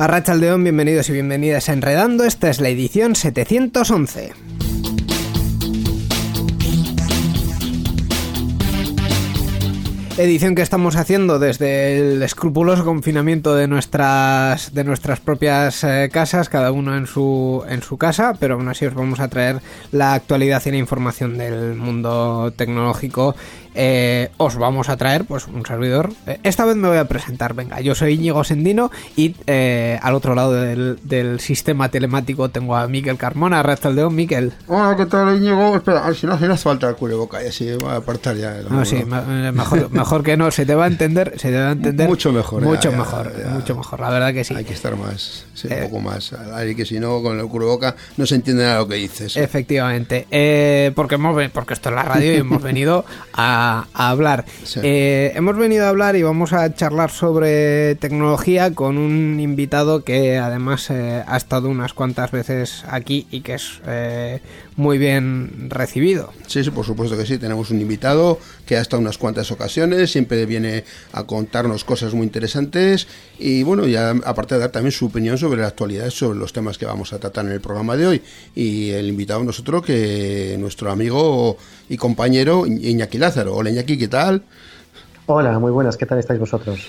A bienvenidos y bienvenidas a Enredando. Esta es la edición 711. Edición que estamos haciendo desde el escrupuloso confinamiento de nuestras de nuestras propias eh, casas, cada uno en su en su casa, pero aún así os vamos a traer la actualidad y la información del mundo tecnológico eh, os vamos a traer pues un servidor. Eh, esta vez me voy a presentar, venga, yo soy Íñigo Sendino y eh, al otro lado del, sistema telemático tengo a Miquel Carmona, León, Miquel. Hola, ¿qué tal Íñigo? Espera, si no, si no hace falta el culo de boca y así voy a apartar ya. no, sí, mejor, mejor que no, se te va a entender, se te va a entender. Mucho mejor. Mucho mejor, mucho mejor, la verdad que sí. Hay que estar más, un poco más, hay que si no, con el culo de boca no se entiende nada lo que dices. Efectivamente, porque, hemos, porque esto es la radio y hemos venido a a, hablar. Eh, hemos venido a hablar y vamos a charlar sobre tecnología con un invitado que además eh, ha estado unas cuantas veces aquí y que es eh, muy bien recibido. Sí, sí, por supuesto que sí. Tenemos un invitado que ha estado unas cuantas ocasiones, siempre viene a contarnos cosas muy interesantes y bueno, ya aparte de dar también su opinión sobre la actualidad, sobre los temas que vamos a tratar en el programa de hoy. Y el invitado nosotros que nuestro amigo y compañero Iñaki Lázaro. Hola Iñaki, ¿qué tal? Hola, muy buenas, ¿qué tal estáis vosotros?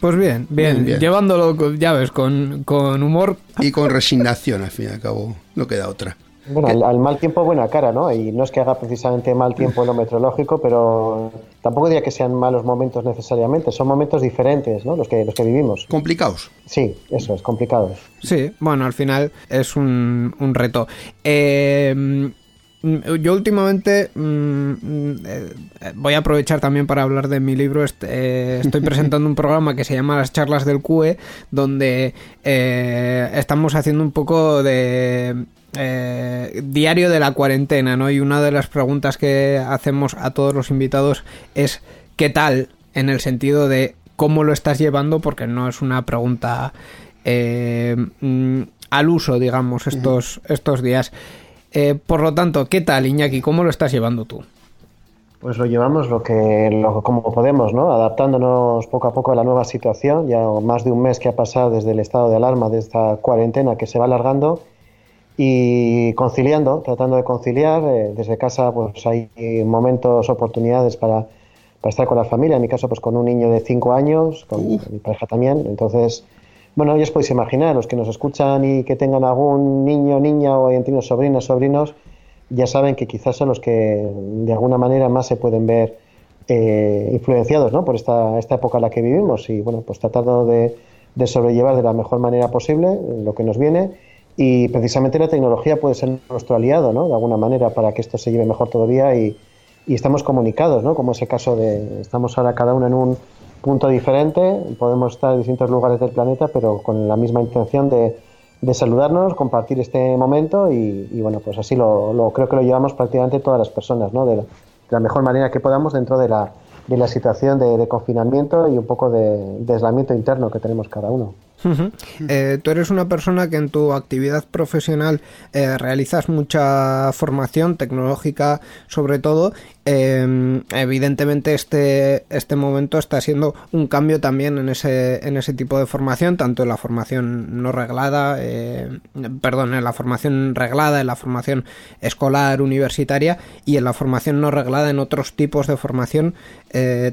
Pues bien, bien, llevándolo, ya ves, con, con humor. Y con resignación, al fin y al cabo, no queda otra. Bueno, al, mal tiempo buena cara, ¿no? Y no es que haga precisamente mal tiempo en lo meteorológico, pero tampoco diría que sean malos momentos necesariamente, son momentos diferentes, ¿no? Los que, los que vivimos. ¿Complicados? Sí, eso es, complicados. Sí, bueno, al final es un, un reto. Eh, yo últimamente mm, eh, voy a aprovechar también para hablar de mi libro. Eh, estoy presentando un programa que se llama Las charlas del CUE, donde eh, estamos haciendo un poco de diario de la cuarentena, ¿no? Y una de las preguntas que hacemos a todos los invitados es ¿qué tal? En el sentido de cómo lo estás llevando, porque no es una pregunta mm, al uso, digamos, estos, estos días. Eh, por lo tanto, ¿qué tal, Iñaki? ¿Cómo lo estás llevando tú? Pues lo llevamos lo que lo, como podemos, ¿no? Adaptándonos poco a poco a la nueva situación. Ya más de un mes que ha pasado desde el estado de alarma, de esta cuarentena que se va alargando y conciliando, tratando de conciliar. Eh, desde casa, pues hay momentos, oportunidades para, para, estar con la familia. En mi caso, pues con un niño de 5 años, con mi pareja también. Entonces, bueno, ya os podéis imaginar, los que nos escuchan y que tengan algún niño, niña o entiendo sobrinos, sobrinos, ya saben que quizás son los que de alguna manera más se pueden ver eh, influenciados ¿no? por esta, esta época en la que vivimos y bueno, pues tratando de, sobrellevar de la mejor manera posible lo que nos viene y precisamente la tecnología puede ser nuestro aliado, ¿no? De alguna manera para que esto se lleve mejor todavía y, estamos comunicados, ¿no? Como ese caso de estamos ahora cada uno en un punto diferente, podemos estar en distintos lugares del planeta, pero con la misma intención de, saludarnos, compartir este momento y, bueno, pues así lo, lo, creo que lo llevamos prácticamente todas las personas, ¿no? De la, mejor manera que podamos dentro de la, de la situación de, de, confinamiento y un poco de, de aislamiento interno que tenemos cada uno. Eh, tú eres una persona que en tu actividad profesional eh, realizas mucha formación tecnológica, sobre todo. Em, evidentemente, este, este momento está siendo un cambio también en ese, en ese tipo de formación, tanto en la formación no reglada, eh, perdón, en la formación reglada, en la formación escolar, universitaria y en la formación no reglada en otros tipos de formación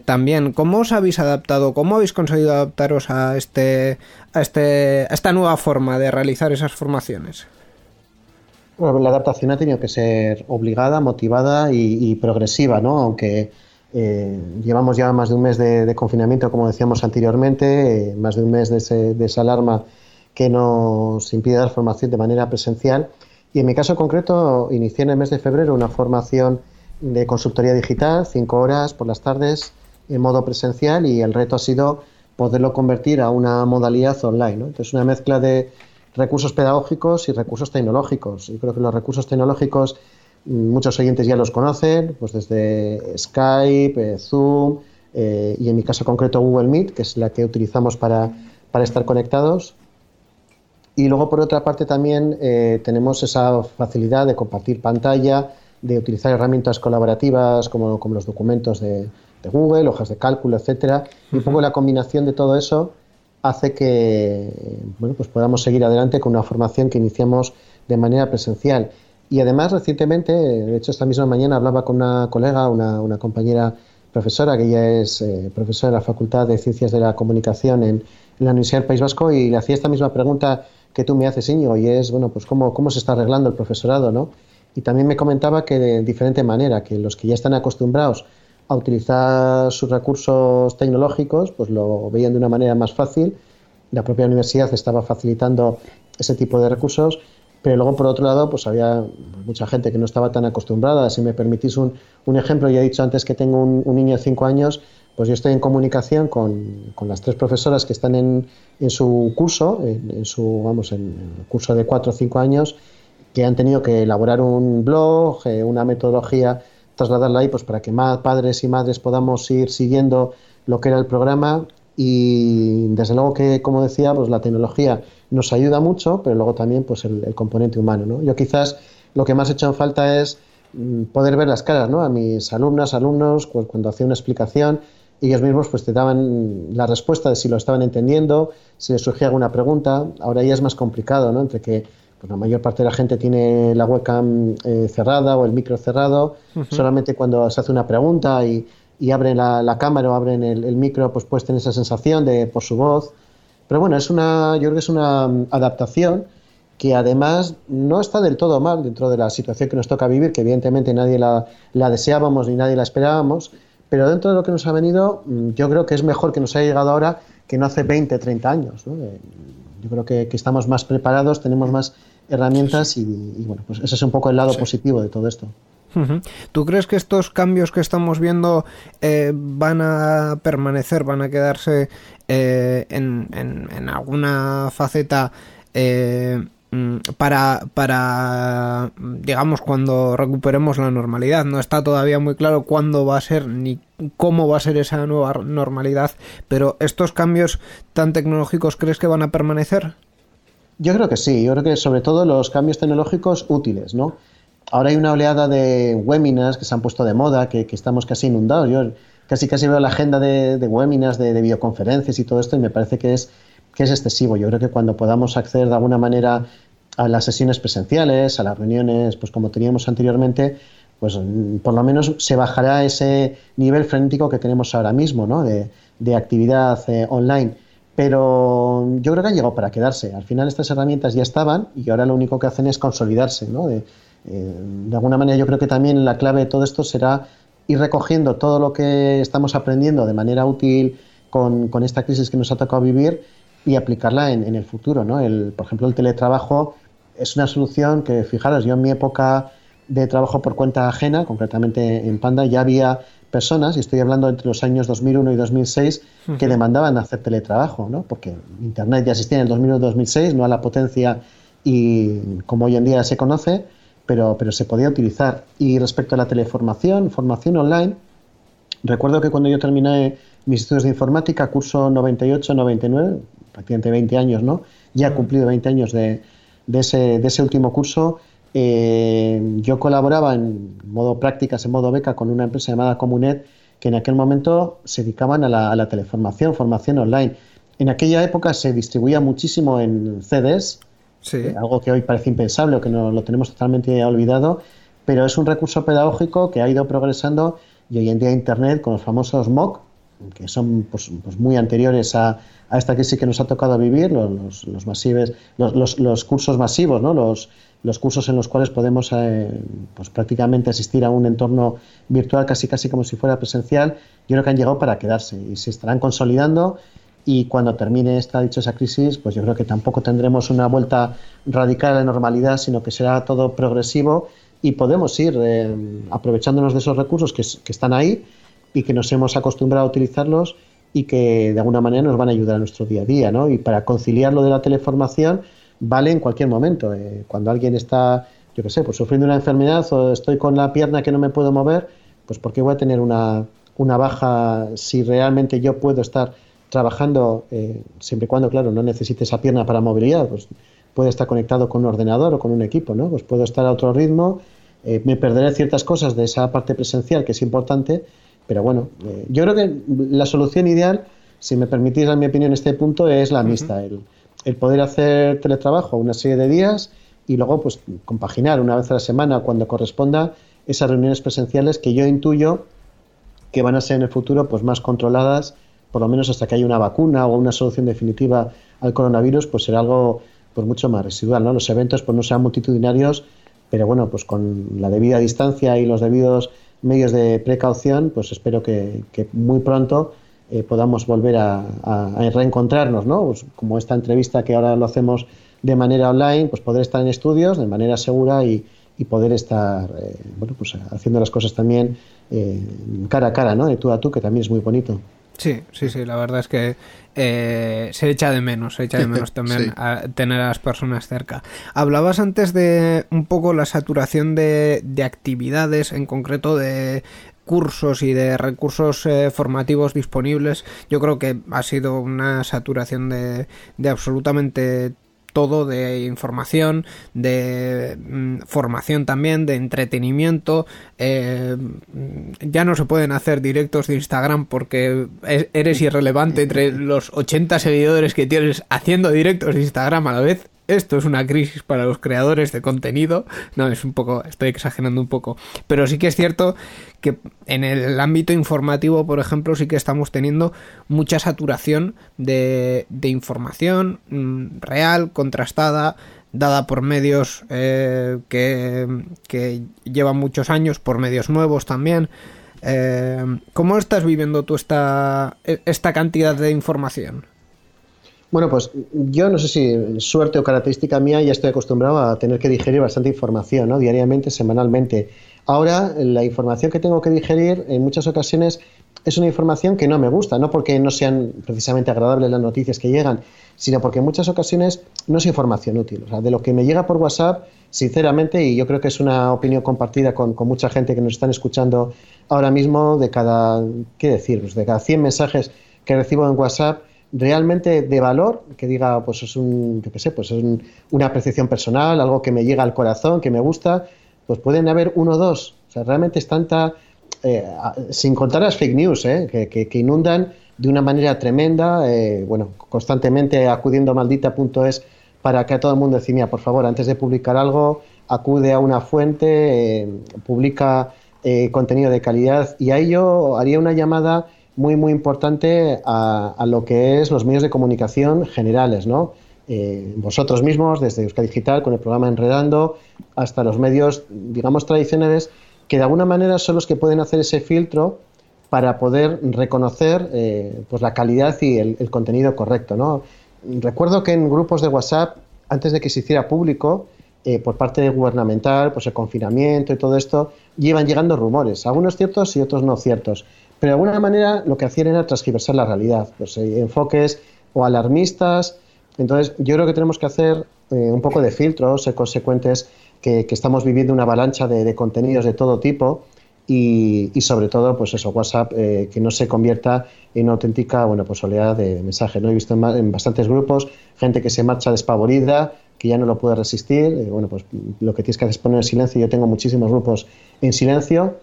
también. ¿Cómo os habéis adaptado? ¿Cómo habéis conseguido adaptaros a este a, este, esta nueva forma de realizar esas formaciones? La adaptación ha tenido que ser obligada, motivada y, progresiva, ¿no? Aunque eh, llevamos ya más de un mes de, confinamiento, como decíamos anteriormente, eh, más de un mes de, esa alarma que nos impide dar formación de manera presencial. Y en mi caso concreto, inicié en el mes de febrero una formación de consultoría digital, cinco horas por las tardes en modo presencial y el reto ha sido poderlo convertir a una modalidad online. ¿no? Entonces, una mezcla de recursos pedagógicos y recursos tecnológicos. Yo creo que los recursos tecnológicos mm, muchos oyentes ya los conocen, pues desde Skype, eh, Zoom eh, y en mi caso concreto Google Meet, que es la que utilizamos para, para estar conectados. Y luego, por otra parte, también eh, tenemos esa facilidad de compartir pantalla, de utilizar herramientas colaborativas como, como los documentos de, de, Google, hojas de cálculo, etcétera. Y un poco la combinación de todo eso hace que bueno, pues podamos seguir adelante con una formación que iniciamos de manera presencial. Y además, recientemente, de hecho, esta misma mañana hablaba con una colega, una, una compañera profesora, que ella es eh, profesora de la Facultad de Ciencias de la Comunicación en, en la Universidad del País Vasco, y le hacía esta misma pregunta que tú me haces, Iñigo, y es, bueno, pues cómo, cómo se está arreglando el profesorado, ¿no? Y también me comentaba que de diferente manera, que los que ya están acostumbrados a utilizar sus recursos tecnológicos, pues lo veían de una manera más fácil. La propia universidad estaba facilitando ese tipo de recursos, pero luego por otro lado, pues había mucha gente que no estaba tan acostumbrada. Si me permitís un, un ejemplo, ya he dicho antes que tengo un, un niño de 5 años, pues yo estoy en comunicación con, con las tres profesoras que están en, en su curso, en, su, vamos, en el curso de 4 o 5 años, que han tenido que elaborar un blog, eh, una metodología, trasladarla ahí pues para que más padres y madres podamos ir siguiendo lo que era el programa y desde luego que, como decía, pues la tecnología nos ayuda mucho, pero luego también pues el, componente humano. ¿no? Yo quizás lo que más he hecho en falta es mm, poder ver las caras ¿no? a mis alumnas, alumnos, cuando hacía una explicación, ellos mismos pues te daban la respuesta de si lo estaban entendiendo, si les surgía alguna pregunta. Ahora ya es más complicado, ¿no? Entre que pues la mayor parte de la gente tiene la webcam eh, cerrada o el micro cerrado, uh -huh. solamente cuando se hace una pregunta y, y abren la, la, cámara o abren el, el, micro, pues puedes tener esa sensación de por su voz. Pero bueno, es una, yo creo que es una mm, adaptación que además no está del todo mal dentro de la situación que nos toca vivir, que evidentemente nadie la, la deseábamos ni nadie la esperábamos, pero dentro de lo que nos ha venido, mm, yo creo que es mejor que nos haya llegado ahora que no hace 20, 30 años. ¿no? Yo creo que, que, estamos más preparados, tenemos más herramientas y, y, bueno, pues ese es un poco el lado sí. positivo de todo esto. ¿Tú crees que estos cambios que estamos viendo eh, van a permanecer, van a quedarse eh, en, en, en, alguna faceta eh, mm, para, para, digamos, cuando recuperemos la normalidad? No está todavía muy claro cuándo va a ser ni cómo va a ser esa nueva normalidad, pero estos cambios tan tecnológicos, ¿crees que van a permanecer? Yo creo que sí, yo creo que sobre todo los cambios tecnológicos útiles, ¿no? Ahora hay una oleada de webinars que se han puesto de moda, que, que estamos casi inundados. Yo casi casi veo la agenda de, webinars, de, de, videoconferencias y todo esto y me parece que es, que es excesivo. Yo creo que cuando podamos acceder de alguna manera a las sesiones presenciales, a las reuniones, pues como teníamos anteriormente, pues mm, por lo menos se bajará ese nivel frenético que tenemos ahora mismo, ¿no? De, de actividad eh, online. Pero yo creo que han llegado para quedarse. Al final estas herramientas ya estaban y ahora lo único que hacen es consolidarse, ¿no? De, eh, alguna manera yo creo que también la clave de todo esto será ir recogiendo todo lo que estamos aprendiendo de manera útil con, esta crisis que nos ha tocado vivir y aplicarla en, el futuro. ¿no? Por ejemplo, el teletrabajo es una solución que, fijaros, yo en mi época de trabajo por cuenta ajena, concretamente en Panda, ya había personas, y estoy hablando entre los años 2001 y 2006, uh -huh. que demandaban hacer teletrabajo, ¿no? porque Internet ya existía en el 2001 y 2006, no a la potencia y como hoy en día se conoce, pero, pero se podía utilizar. Y respecto a la teleformación, formación online, recuerdo que cuando yo terminé mis estudios de informática, curso 98-99, prácticamente 20 años, ¿no? Ya he cumplido 20 años de, de, ese, de ese último curso. Eh, yo colaboraba en modo prácticas, en modo beca, con una empresa llamada Comunet, que en aquel momento se dedicaban a la, a la teleformación, formación online. En aquella época se distribuía muchísimo en CDs, Sí. Eh, algo que hoy parece impensable o que no, lo tenemos totalmente olvidado, pero es un recurso pedagógico que ha ido progresando y hoy en día Internet con los famosos MOOC, que son pues, pues muy anteriores a, a, esta crisis que nos ha tocado vivir, los, los, masivos, los, los, los, cursos masivos, ¿no? los, los cursos en los cuales podemos eh, pues prácticamente asistir a un entorno virtual casi casi como si fuera presencial, yo creo que han llegado para quedarse y se estarán consolidando y cuando termine esta dichosa crisis, pues yo creo que tampoco tendremos una vuelta radical a la normalidad, sino que será todo progresivo y podemos ir eh, aprovechándonos de esos recursos que, están ahí y que nos hemos acostumbrado a utilizarlos y que de alguna manera nos van a ayudar a nuestro día a día, ¿no? Y para conciliar lo de la teleformación vale en cualquier momento. Eh, cuando alguien está, yo qué sé, pues sufriendo una enfermedad o estoy con la pierna que no me puedo mover, pues ¿por qué voy a tener una, una baja si realmente yo puedo estar trabajando, eh, siempre y cuando, claro, no necesite esa pierna para movilidad, pues puede estar conectado con un ordenador o con un equipo, ¿no? Pues puedo estar a otro ritmo, eh, me perderé ciertas cosas de esa parte presencial que es importante, pero bueno, yo creo que la solución ideal, si me permitís en mi opinión este punto, es la mixta, el, el, poder hacer teletrabajo una serie de días y luego pues compaginar una vez a la semana cuando corresponda esas reuniones presenciales que yo intuyo que van a ser en el futuro pues más controladas, por lo menos hasta que haya una vacuna o una solución definitiva al coronavirus, pues será algo pues mucho más residual, ¿no? Los eventos pues no sean multitudinarios, pero bueno, pues con la debida distancia y los debidos medios de precaución, pues espero que, muy pronto eh, podamos volver a, reencontrarnos, ¿no? Pues como esta entrevista que ahora lo hacemos de manera online, pues poder estar en estudios de manera segura y, poder estar, eh, bueno, pues haciendo las cosas también eh, cara a cara, ¿no? De tú a tú, que también es muy bonito. Sí, sí, sí, la verdad es que eh, se echa de menos, se echa de menos también tener a las personas cerca. Hablabas antes de un poco la saturación de, actividades, en concreto de cursos y de recursos eh, formativos disponibles. Yo creo que ha sido una saturación de, de absolutamente todo de información, de mm, formación también, de entretenimiento. Eh, ya no se pueden hacer directos de Instagram porque e-, eres irrelevante entre los 80 seguidores que tienes haciendo directos de Instagram a la vez esto es una crisis para los creadores de contenido. No, es un poco, estoy exagerando un poco. Pero sí que es cierto que en el ámbito informativo, por ejemplo, sí que estamos teniendo mucha saturación de, información mm, real, contrastada, dada por medios eh, que, llevan muchos años, por medios nuevos también. Eh, ¿Cómo estás viviendo tú esta, esta cantidad de información? Bueno, pues yo no sé si suerte o característica mía, ya estoy acostumbrado a tener que digerir bastante información, ¿no? Diariamente, semanalmente. Ahora, la información que tengo que digerir en muchas ocasiones es una información que no me gusta, no porque no sean precisamente agradables las noticias que llegan, sino porque en muchas ocasiones no es información útil. O sea, de lo que me llega por WhatsApp, sinceramente, y yo creo que es una opinión compartida con, mucha gente que nos están escuchando ahora mismo, de cada, ¿qué decir? Pues de cada 100 mensajes que recibo en WhatsApp, realmente de valor, que diga, pues es un, yo qué sé, pues es una apreciación personal, algo que me llega al corazón, que me gusta, pues pueden haber uno o dos. O sea, realmente es tanta, eh, sin contar las fake news, eh, que, inundan de una manera tremenda, eh, bueno, constantemente acudiendo a maldita.es para que a todo el mundo decía, por favor, antes de publicar algo, acude a una fuente, publica contenido de calidad y ahí yo haría una llamada muy, muy importante a, lo que es los medios de comunicación generales, ¿no? Eh, vosotros mismos, desde Euskadi Digital, con el programa Enredando, hasta los medios, digamos, tradicionales, que de alguna manera son los que pueden hacer ese filtro para poder reconocer eh, pues la calidad y el, contenido correcto. ¿no? Recuerdo que en grupos de WhatsApp, antes de que se hiciera público, eh, por parte gubernamental, pues el confinamiento y todo esto, llevan llegando rumores, algunos ciertos y otros no ciertos. Pero de alguna manera lo que hacían era transgiversar la realidad, pues eh, enfoques o alarmistas. Entonces yo creo que tenemos que hacer eh, un poco de filtro, ser consecuentes que, estamos viviendo una avalancha de, contenidos de todo tipo y, sobre todo, pues eso, WhatsApp, eh, que no se convierta en una auténtica, bueno, pues oleada de mensajes. ¿no? He visto en, bastantes grupos gente que se marcha despavorida, que ya no lo puede resistir. bueno, pues lo que tienes que hacer es poner en silencio. Yo tengo muchísimos grupos en silencio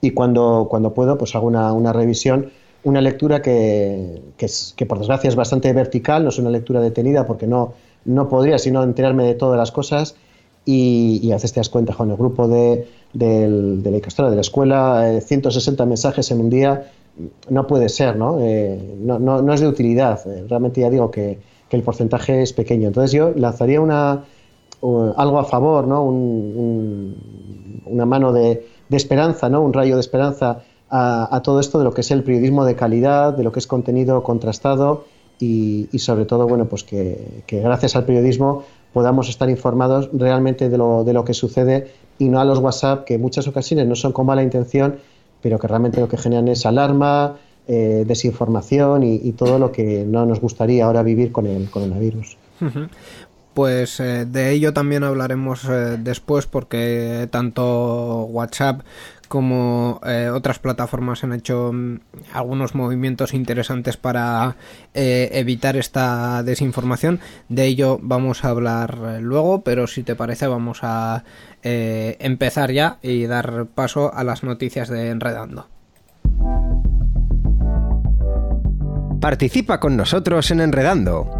y cuando, cuando puedo pues hago una, una revisión, una lectura que, que, es, que, por desgracia es bastante vertical, no es una lectura detenida porque no, no podría sino enterarme de todas las cosas y, y a te das cuenta, con el grupo de, de, de la de la escuela, 160 eh, mensajes en un día, no puede ser, ¿no? Eh, no, no, es de utilidad, eh, realmente ya digo que, que, el porcentaje es pequeño. Entonces yo lanzaría una, algo a favor, ¿no? Un, una mano de, de esperanza, ¿no? Un rayo de esperanza a, todo esto de lo que es el periodismo de calidad, de lo que es contenido contrastado y, sobre todo, bueno, pues que, gracias al periodismo podamos estar informados realmente de lo, de lo que sucede y no a los WhatsApp que en muchas ocasiones no son con mala intención, pero que realmente lo que generan es alarma, eh, desinformación y, y, todo lo que no nos gustaría ahora vivir con el coronavirus. Pues eh, de ello también hablaremos eh, después porque tanto WhatsApp como eh, otras plataformas han hecho mm, algunos movimientos interesantes para eh, evitar esta desinformación. De ello vamos a hablar eh, luego, pero si te parece vamos a empezar ya y dar paso a las noticias de Enredando. Participa con nosotros en Enredando.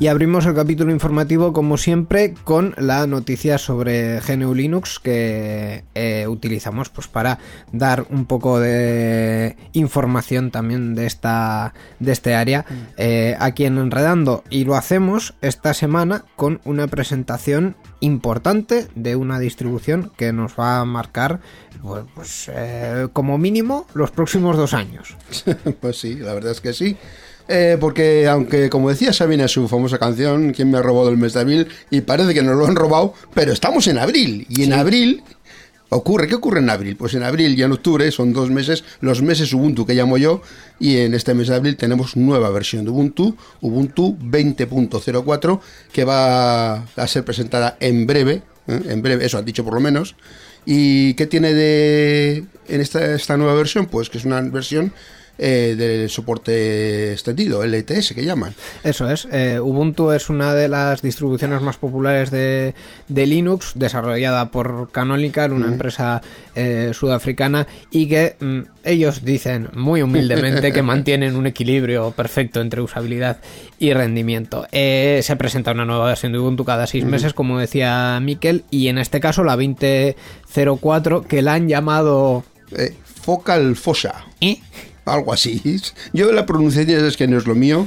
Y abrimos el capítulo informativo como siempre con la noticia sobre GNU Linux que eh, utilizamos pues para dar un poco de información también de esta de este área eh, aquí en Enredando y lo hacemos esta semana con una presentación importante de una distribución que nos va a marcar pues, pues eh, como mínimo los próximos dos años. pues sí, la verdad es que sí. Eh, porque aunque como decía Sabina su famosa canción, ¿Quién me ha robado el mes de abril? Y parece que nos lo han robado, pero estamos en abril. Y en Sí. abril ocurre, ¿qué ocurre en abril? Pues en abril y en octubre son dos meses, los meses Ubuntu que llamo yo, y en este mes de abril tenemos nueva versión de Ubuntu, Ubuntu 20.04, que va a ser presentada en breve, ¿eh? en breve, eso han dicho por lo menos. ¿Y qué tiene de en esta, esta nueva versión? Pues que es una versión eh, del soporte extendido, LTS que llaman. Eso es, eh, Ubuntu es una de las distribuciones más populares de, de Linux, desarrollada por Canonical, una empresa eh, sudafricana, y que mm, ellos dicen muy humildemente que mantienen un equilibrio perfecto entre usabilidad y rendimiento. Se presenta una nueva versión de Ubuntu cada seis meses, como decía Miquel, y en este caso la 2004, que la han llamado... Focal Fossa, ¿eh? Algo así. Yo la pronunciación es que no es lo mío.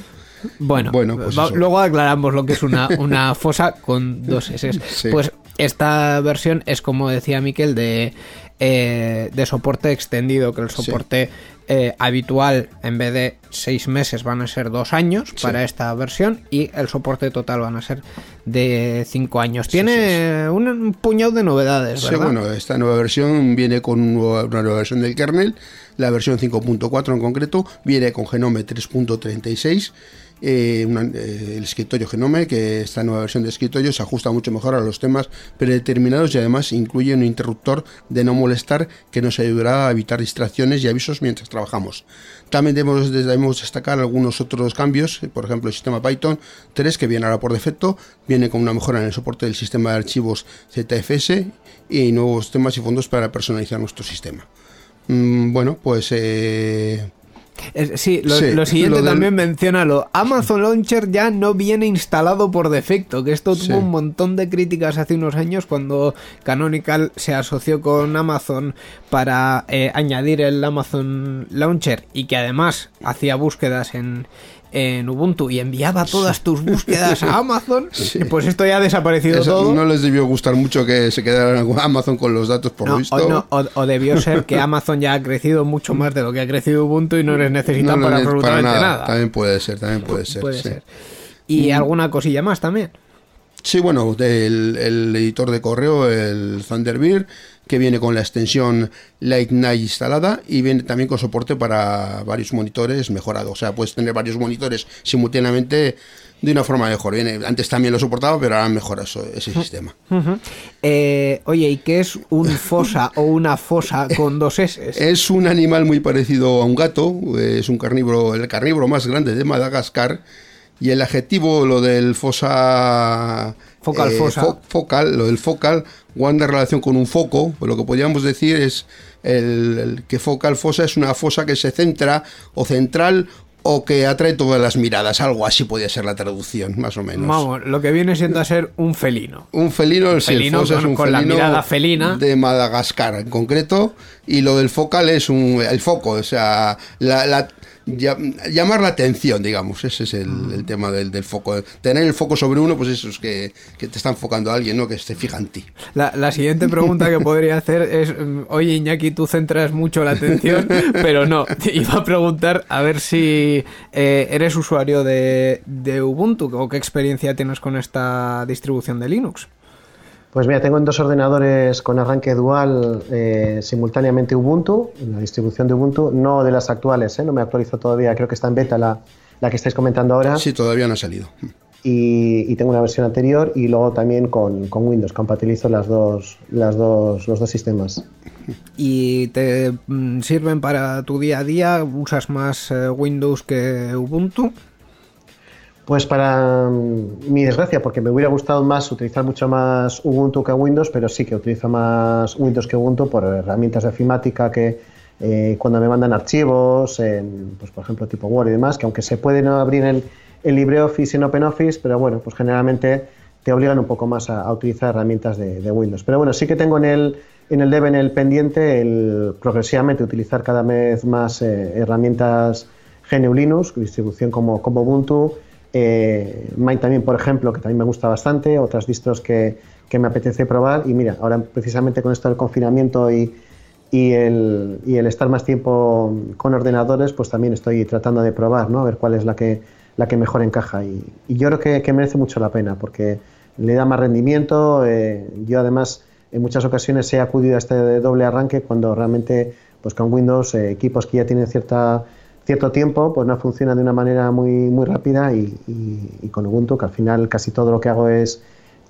Bueno, Bueno, pues va- luego aclaramos lo que es una, una fosa con dos S. Sí. Pues esta versión es, como decía Miquel, de, eh, de soporte extendido, que el Sí. soporte eh, habitual en vez de seis meses van a ser dos años Sí. para esta versión y el soporte total van a ser de cinco años. Tiene Un, un puñado de novedades, Sí, ¿verdad? bueno, esta nueva versión viene con una nueva versión del kernel, la versión 5.4 en concreto, viene con Genome 3.36, eh, eh, el escritorio Genome, que esta nueva versión de escritorio se ajusta mucho mejor a los temas predeterminados y además incluye un interruptor de no molestar que nos ayudará a evitar distracciones y avisos mientras trabajamos. También debemos, debemos destacar algunos otros cambios, por ejemplo el sistema Python 3 que viene ahora por defecto, viene con una mejora en el soporte del sistema de archivos ZFS y nuevos temas y fondos para personalizar nuestro sistema. Mm, bueno, pues eh, Es- sí, lo, Sí, lo siguiente lo del- también menciona lo Amazon Launcher ya no viene instalado por defecto, que esto Sí. tuvo un montón de críticas hace unos años cuando Canonical se asoció con Amazon para eh, añadir el Amazon Launcher y que además hacía búsquedas en, en Ubuntu y enviaba todas tus búsquedas a Amazon, pues esto ya ha desaparecido eso todo. no les debió gustar mucho que se quedaran Amazon con los datos por No, visto. o, no, o- o debió ser que Amazon ya ha crecido mucho más de lo que ha crecido Ubuntu y no les necesita No, para no, absolutamente nada. También puede ser, también puede ser. Puede sí. ser. Y alguna cosilla más también. Sí, bueno, del el editor de correo, el Thunderbird, que viene con la extensión Light Night instalada y viene también con soporte para varios monitores mejorado. O sea, puedes tener varios monitores simultáneamente de una forma mejor. Viene, antes también lo soportaba, pero ahora mejora eso- ese sistema. Eh, oye, ¿y qué es un fosa o una fosa con dos S? Es un animal muy parecido a un gato, es un carnívoro, el carnívoro más grande de Madagascar. Y el adjetivo, lo del fosa. Focal fosa. fo- focal, lo del focal, guarda relación con un foco. Pues lo que podríamos decir es el, el que focal fosa es una fosa que se centra o central o que atrae todas las miradas. Algo así podría ser la traducción, más o menos. Vamos, lo que viene siendo a ser un felino. Un felino, sí, el felino fosa es con- un con la felino mirada felina. de Madagascar en concreto y lo del focal es un, el foco, o sea, la, la- llamar la atención, digamos, ese es el, Mm. el tema del, del foco. Tener el foco sobre uno, pues eso es que, que te está enfocando a alguien, ¿no? Que se fija en ti. La, la siguiente pregunta que podría hacer es, mm, oye Iñaki, tú centras mucho la atención, pero no, te iba a preguntar a ver si eh, eres usuario de, de Ubuntu o qué experiencia tienes con esta distribución de Linux. Pues mira, tengo en dos ordenadores con arranque dual eh, simultáneamente Ubuntu, en la distribución de Ubuntu, no de las actuales, ¿eh? no me actualizo todavía, creo que está en beta la, la que estáis comentando ahora, Sí, todavía no ha salido. y, y tengo una versión anterior y luego también con, con Windows, compatibilizo las dos, las dos, los dos sistemas. ¿Y te mm, sirven para tu día a día? ¿Usas más eh, Windows que Ubuntu? Pues para mm, mi desgracia, porque me hubiera gustado más utilizar mucho más Ubuntu que Windows, pero sí que utilizo más Windows que Ubuntu por herramientas de ofimática que eh, cuando me mandan archivos, en, pues por ejemplo tipo Word y demás, que aunque se pueden abrir en LibreOffice y en OpenOffice, pero bueno, pues generalmente te obligan un poco más a, utilizar herramientas de, Windows. Pero bueno, sí que tengo en el, en el en el pendiente, el progresivamente utilizar cada vez más eh, herramientas GNU Linux, distribución como, como Ubuntu, eh, Mint también, por ejemplo, que también me gusta bastante, otras distros que, que me apetece probar. Y mira, ahora precisamente con esto del confinamiento y, y, el, y el estar más tiempo con ordenadores, pues también estoy tratando de probar, ¿no? A ver cuál es la que, la que mejor encaja. Y, y yo creo que, que merece mucho la pena porque le da más rendimiento. eh, yo además en muchas ocasiones he acudido a este doble arranque cuando realmente pues con Windows eh, equipos que ya tienen cierta cierto tiempo pues no funcionan de una manera muy muy rápida y, y- y con Ubuntu que al final casi todo lo que hago es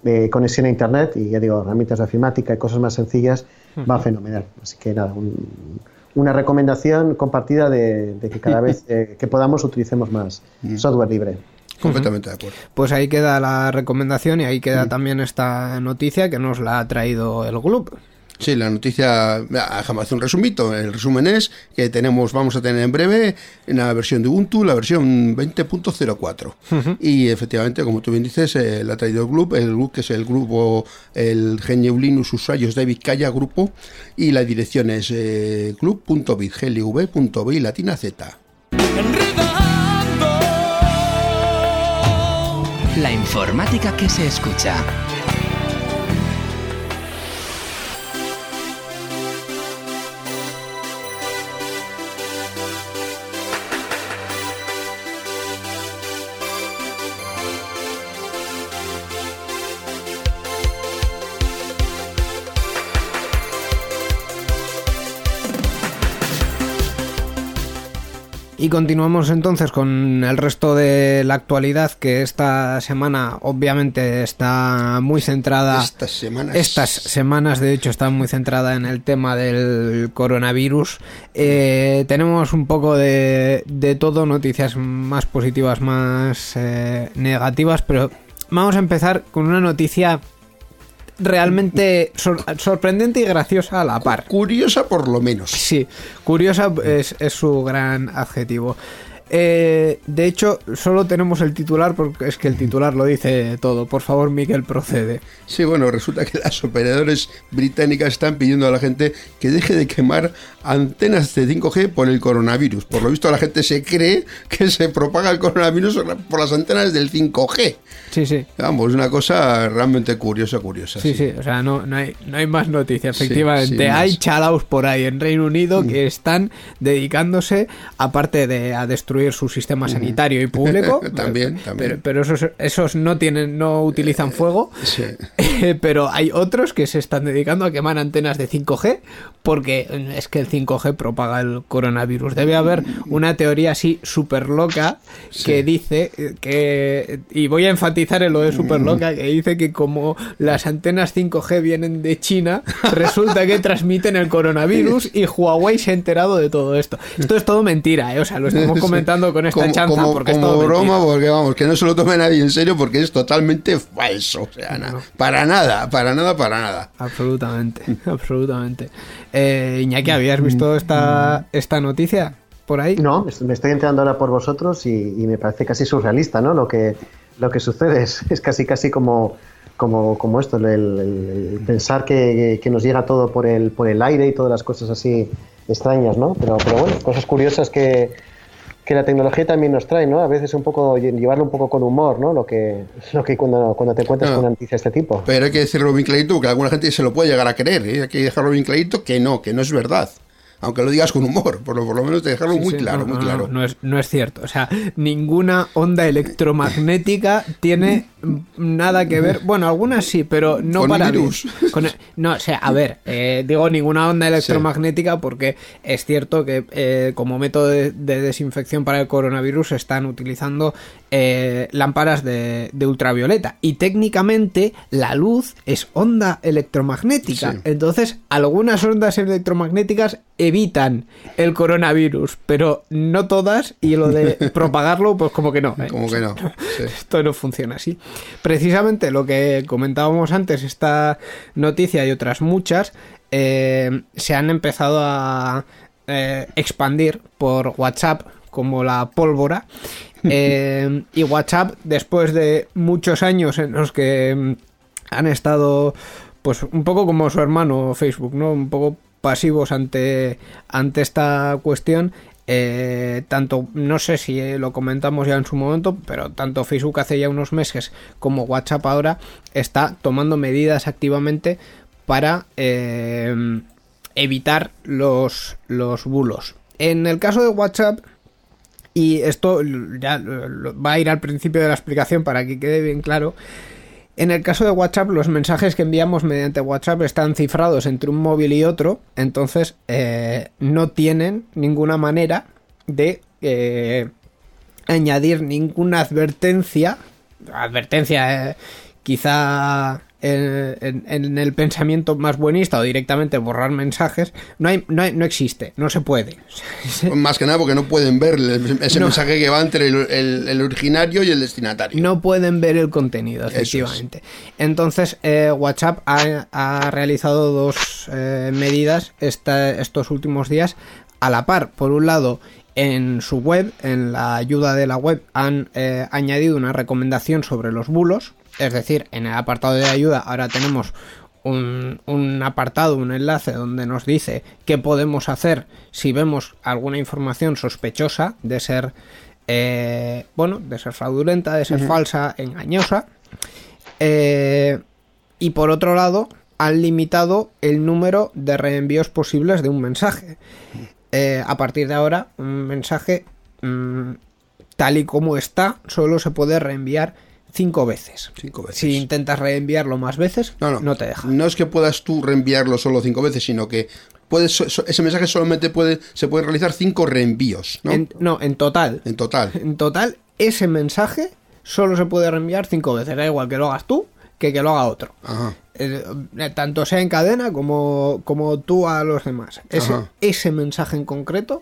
eh, conexión a internet y ya digo herramientas de ofimática y cosas más sencillas va fenomenal. Así que nada un- una recomendación compartida de, de que cada vez eh, que podamos utilicemos más software libre. Completamente de acuerdo. Pues ahí queda la recomendación y ahí queda también esta noticia que nos la ha traído el club. Sí, la noticia, déjame hacer un resumito. El resumen es que tenemos, vamos a tener en breve la versión de Ubuntu, la versión 20.04. Y efectivamente, como tú bien dices, eh, la ha traído el club, el club que es el grupo, el GNU Linux Usuarios de Vizcaya Grupo, y la dirección es eh, club.bit, glv.bi latina z. La informática que se escucha. Y continuamos entonces con el resto de la actualidad que esta semana obviamente está muy centrada. Estas semanas. Estas semanas de hecho están muy centrada en el tema del coronavirus. Eh, tenemos un poco de, de todo, noticias más positivas, más eh, negativas, pero vamos a empezar con una noticia realmente sor- sorprendente y graciosa a la par. Curiosa por lo menos. Sí, curiosa es, es su gran adjetivo. Eh, de hecho, solo tenemos el titular porque es que el titular lo dice todo. Por favor, Miguel, procede. Sí, bueno, resulta que las operadoras británicas están pidiendo a la gente que deje de quemar antenas de 5G por el coronavirus. Por lo visto, la gente se cree que se propaga el coronavirus por las antenas del 5G. Sí, sí. Vamos, una cosa realmente curiosa, curiosa. Sí, sí, o sea, no, no, hay, no hay más noticias. Sí, Efectivamente, hay chalaos por ahí en Reino Unido que están dedicándose, aparte de a destruir destruir su sistema sanitario y público. También, Pero, también. pero esos, esos no tienen, no utilizan fuego. Sí. Eh, pero hay otros que se están dedicando a quemar antenas de 5G porque eh, es que el 5G propaga el coronavirus. Debe haber una teoría así súper loca que dice eh, que, y voy a enfatizar en lo de súper loca, que dice que como las antenas 5G vienen de China, resulta que transmiten el coronavirus y Huawei se ha enterado de todo esto. Esto es todo mentira, ¿eh? o sea, lo estamos comentando con esta como, chanza como- porque es todo mentira. broma, porque vamos, que no se lo tome nadie en serio porque es totalmente falso. O sea, para nada, para nada, para nada. Absolutamente, absolutamente. Eh, Iñaki, ¿habías visto esta, esta noticia por ahí? No, me me estoy enterando ahora por vosotros y, y me parece casi surrealista, ¿no? Lo que, lo que sucede es, es casi casi como, como, como esto, el, el- el pensar que, que nos llega todo por el, por el aire y todas las cosas así extrañas, ¿no? Pero, pero bueno, cosas curiosas que, que la tecnología también nos trae, ¿no? A veces un poco lle- llevarlo un poco con humor, ¿no? Lo que, lo que cuando, cuando te encuentras con una noticia de este tipo. Pero hay que decirlo bien clarito porque alguna gente se lo puede llegar a creer. ¿eh? Hay que dejarlo bien clarito que no, que no es verdad. Aunque lo digas con humor, por lo, por lo menos dejarlo Sí, muy sí, claro, no, muy no, claro. No, no es, no es cierto. O sea, ninguna onda electromagnética tiene nada que ver. Bueno, algunas sí, pero no Con para virus. Con el- no, o sea, a ver, eh, digo ninguna onda electromagnética porque es cierto que eh, como método de, de desinfección para el coronavirus están utilizando eh, lámparas de, de ultravioleta y técnicamente la luz es onda electromagnética. Sí. Entonces, algunas ondas electromagnéticas evitan el coronavirus, pero no todas, y lo de propagarlo, pues como que no. ¿eh? Como que no. sí. Esto no funciona así. Precisamente lo que comentábamos antes, esta noticia y otras muchas, eh, se han empezado a eh, expandir por WhatsApp como la pólvora. Eh, y WhatsApp, después de muchos años en los que mm, han estado, pues un poco como su hermano Facebook, ¿no? Un poco pasivos ante, ante esta cuestión. Eh, tanto, no sé si eh, lo comentamos ya en su momento, pero tanto Facebook hace ya unos meses como WhatsApp ahora está tomando medidas activamente para eh, evitar los, los bulos. En el caso de WhatsApp, y esto ya va a ir al principio de la explicación para que quede bien claro. En el caso de WhatsApp, los mensajes que enviamos mediante WhatsApp están cifrados entre un móvil y otro, entonces eh, no tienen ninguna manera de eh, añadir ninguna advertencia, advertencia eh, quizá en, en- en el pensamiento más buenista o directamente borrar mensajes, no, hay, no, hay- no existe, no se puede. Más que nada porque no pueden ver ese No. mensaje que va entre el, el- el originario y el destinatario. No pueden ver el contenido, es. efectivamente. Entonces, eh, WhatsApp ha, ha realizado dos eh, medidas esta- estos últimos días a la par. Por un lado, en su web, en la ayuda de la web, han eh, añadido una recomendación sobre los bulos. Es decir, en el apartado de ayuda ahora tenemos un, un apartado, un enlace donde nos dice qué podemos hacer si vemos alguna información sospechosa de ser, eh, bueno, de ser fraudulenta, de ser falsa, engañosa. Eh, y por otro lado, han limitado el número de reenvíos posibles de un mensaje. Eh, a partir de ahora, un mensaje mm, tal y como está, solo se puede reenviar cinco veces. Cinco veces. Si intentas reenviarlo más veces, No, no, no, te deja. No es que puedas tú reenviarlo solo cinco veces, sino que puedes, ese mensaje solamente puede, se puede realizar cinco reenvíos, ¿no? En, no, en total. En total. En total, ese mensaje solo se puede reenviar cinco veces. Da igual que lo hagas tú que que lo haga otro. Ajá. Eh, tanto sea en cadena como, como tú a los demás. Ese, Ajá. ese mensaje en concreto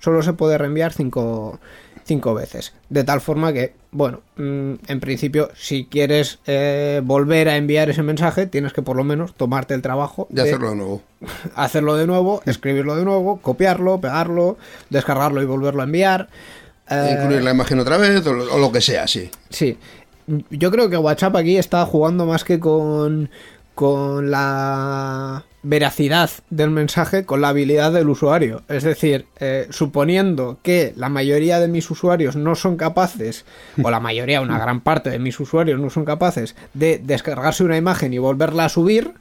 solo se puede reenviar cinco, cinco veces. De tal forma que, bueno, mm, en principio, si quieres eh, volver a enviar ese mensaje, tienes que por lo menos tomarte el trabajo De hacerlo de nuevo. hacerlo de nuevo, escribirlo de nuevo, copiarlo, pegarlo, descargarlo y volverlo a enviar. Eh, Incluir la imagen otra vez o lo, o lo que sea, sí. Sí. Yo creo que WhatsApp aquí está jugando más que con, con la veracidad del mensaje, con la habilidad del usuario. Es decir, eh, suponiendo que la mayoría de mis usuarios no son capaces, o la mayoría, una gran parte de mis usuarios no son capaces de descargarse una imagen y volverla a subir,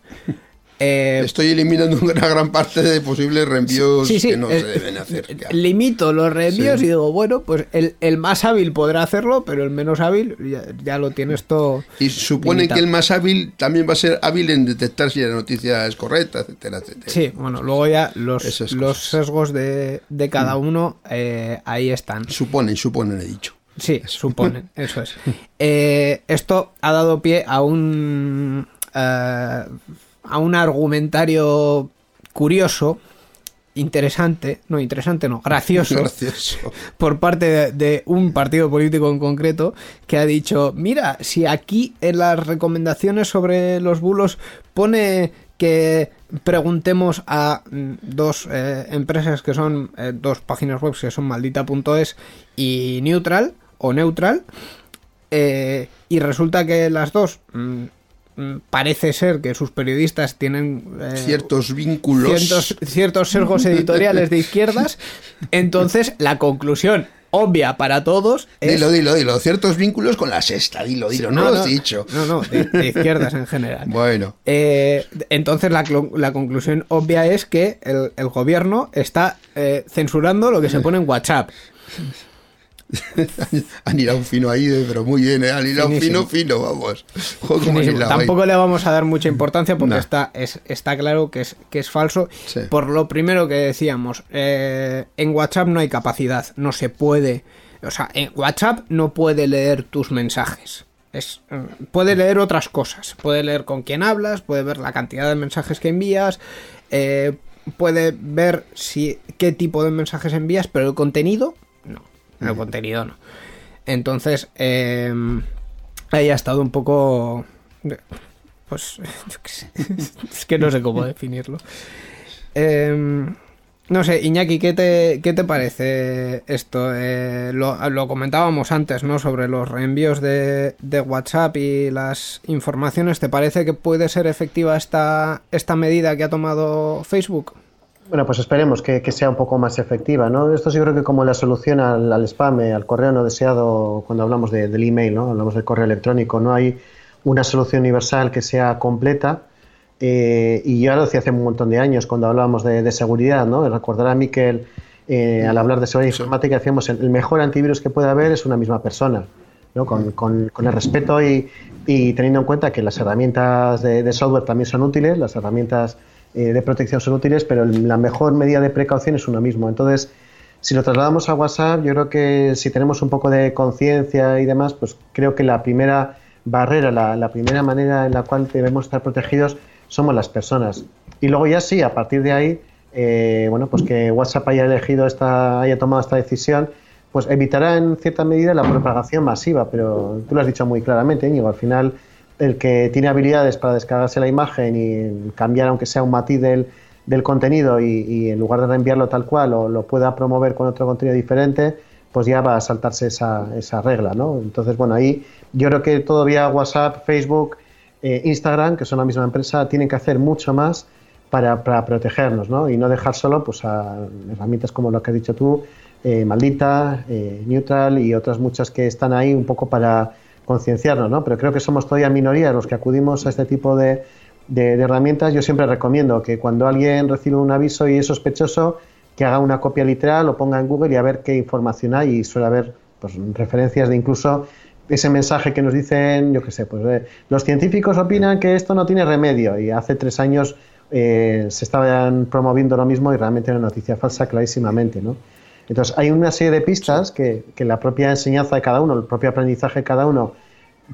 Eh, Estoy eliminando una gran parte de posibles reenvíos sí, sí, que no es- se deben hacer. ya. Limito los reenvíos Sí. y digo, bueno, pues el, el más hábil podrá hacerlo, pero el menos hábil ya, ya lo tienes todo. Y supone limitado. que el más hábil también va a ser hábil en detectar si la noticia es correcta, etcétera, etcétera. Sí, bueno, luego ya los, los. Mm. sesgos de, de cada uno eh, ahí están. Suponen, suponen, he dicho. Sí, suponen, eso es. Eh, esto ha dado pie a un a un argumentario curioso, interesante, no interesante, no, gracioso, Gracioso. por parte de, de un partido político en concreto que ha dicho, mira, si aquí en las recomendaciones sobre los bulos pone que preguntemos a mm, dos eh, empresas que son eh, dos páginas web que son maldita.es y neutral o neutral eh, y resulta que las dos mm, parece ser que sus periodistas tienen eh, Ciertos vínculos. ciertos, ciertos sesgos editoriales de izquierdas. Entonces, la conclusión obvia para todos es. Dilo, dilo, dilo. Ciertos vínculos con la sexta, dilo, dilo. no, lo has dicho. No, no, de, de izquierdas en general. Bueno, Eh, entonces, la, la conclusión obvia es que el, el gobierno está eh, censurando lo que se pone en WhatsApp. han hilado fino ahí, eh, pero muy bien, ¿eh? han hilado Finísimo. fino, fino, vamos. Joder, ahí. Tampoco le vamos a dar mucha importancia porque está, es, está claro que es, que es falso. Sí. Por lo primero que decíamos, eh, en WhatsApp no hay capacidad, no se puede. O sea, en WhatsApp no puede leer tus mensajes. Es, eh, puede leer otras cosas. Puede leer con quién hablas, puede ver la cantidad de mensajes que envías, eh, puede ver si qué tipo de mensajes envías, pero el contenido, El contenido no. Entonces, eh, ahí ha estado un poco. Pues, yo qué sé. es que no sé cómo definirlo. Eh, no sé, Iñaki, ¿qué te, qué te parece esto? Eh, lo, lo comentábamos antes, ¿no? Sobre los reenvíos de, de WhatsApp y las informaciones. ¿Te parece que puede ser efectiva esta, esta medida que ha tomado Facebook? Bueno, pues esperemos que, que sea un poco más efectiva, ¿no? Esto sí creo que como la solución al, al spam, eh, al correo no deseado, cuando hablamos de- del email, ¿no? Hablamos del correo electrónico, no hay una solución universal que sea completa. eh, y ya lo decía hace un montón de años cuando hablábamos de, de seguridad, ¿no? Recordará a Miquel, eh, al hablar de seguridad informática, decíamos el, el mejor antivirus que puede haber es una misma persona. ¿no? con, con- con el respeto y, y teniendo en cuenta que las herramientas de, de software también son útiles, las herramientas eh, de protección son útiles, pero la mejor medida de precaución es uno mismo. Entonces, si lo trasladamos a WhatsApp, yo creo que si tenemos un poco de conciencia y demás, pues creo que la primera barrera, la, la primera manera en la cual debemos estar protegidos somos las personas. Y luego ya sí, a partir de ahí, eh, bueno, pues que WhatsApp haya elegido esta, haya tomado esta decisión, pues evitará en cierta medida la propagación masiva, pero tú lo has dicho muy claramente, Íñigo, al final el que tiene habilidades para descargarse la imagen y cambiar aunque sea un matiz del, del contenido y, en lugar de reenviarlo tal cual o lo pueda promover con otro contenido diferente, pues ya va a saltarse esa, esa regla, ¿no? Entonces, bueno, ahí yo creo que todavía WhatsApp, Facebook, eh, Instagram, que son la misma empresa, tienen que hacer mucho más para, para protegernos, ¿no? Y no dejar solo pues, a herramientas como lo que has dicho tú, eh, Maldita, eh, Neutral y otras muchas que están ahí un poco para concienciarnos, ¿no? Pero creo que somos todavía minoría los que acudimos a este tipo de, de- herramientas. Yo siempre recomiendo que cuando alguien recibe un aviso y es sospechoso, que haga una copia literal, lo ponga en Google y a ver qué información hay y suele haber pues, referencias de incluso ese mensaje que nos dicen, yo qué sé, pues eh, los científicos opinan que esto no tiene remedio y hace tres años eh, se estaban promoviendo lo mismo y realmente era una noticia falsa clarísimamente, ¿no? Entonces hay una serie de pistas que, que la propia enseñanza de cada uno, el propio aprendizaje de cada uno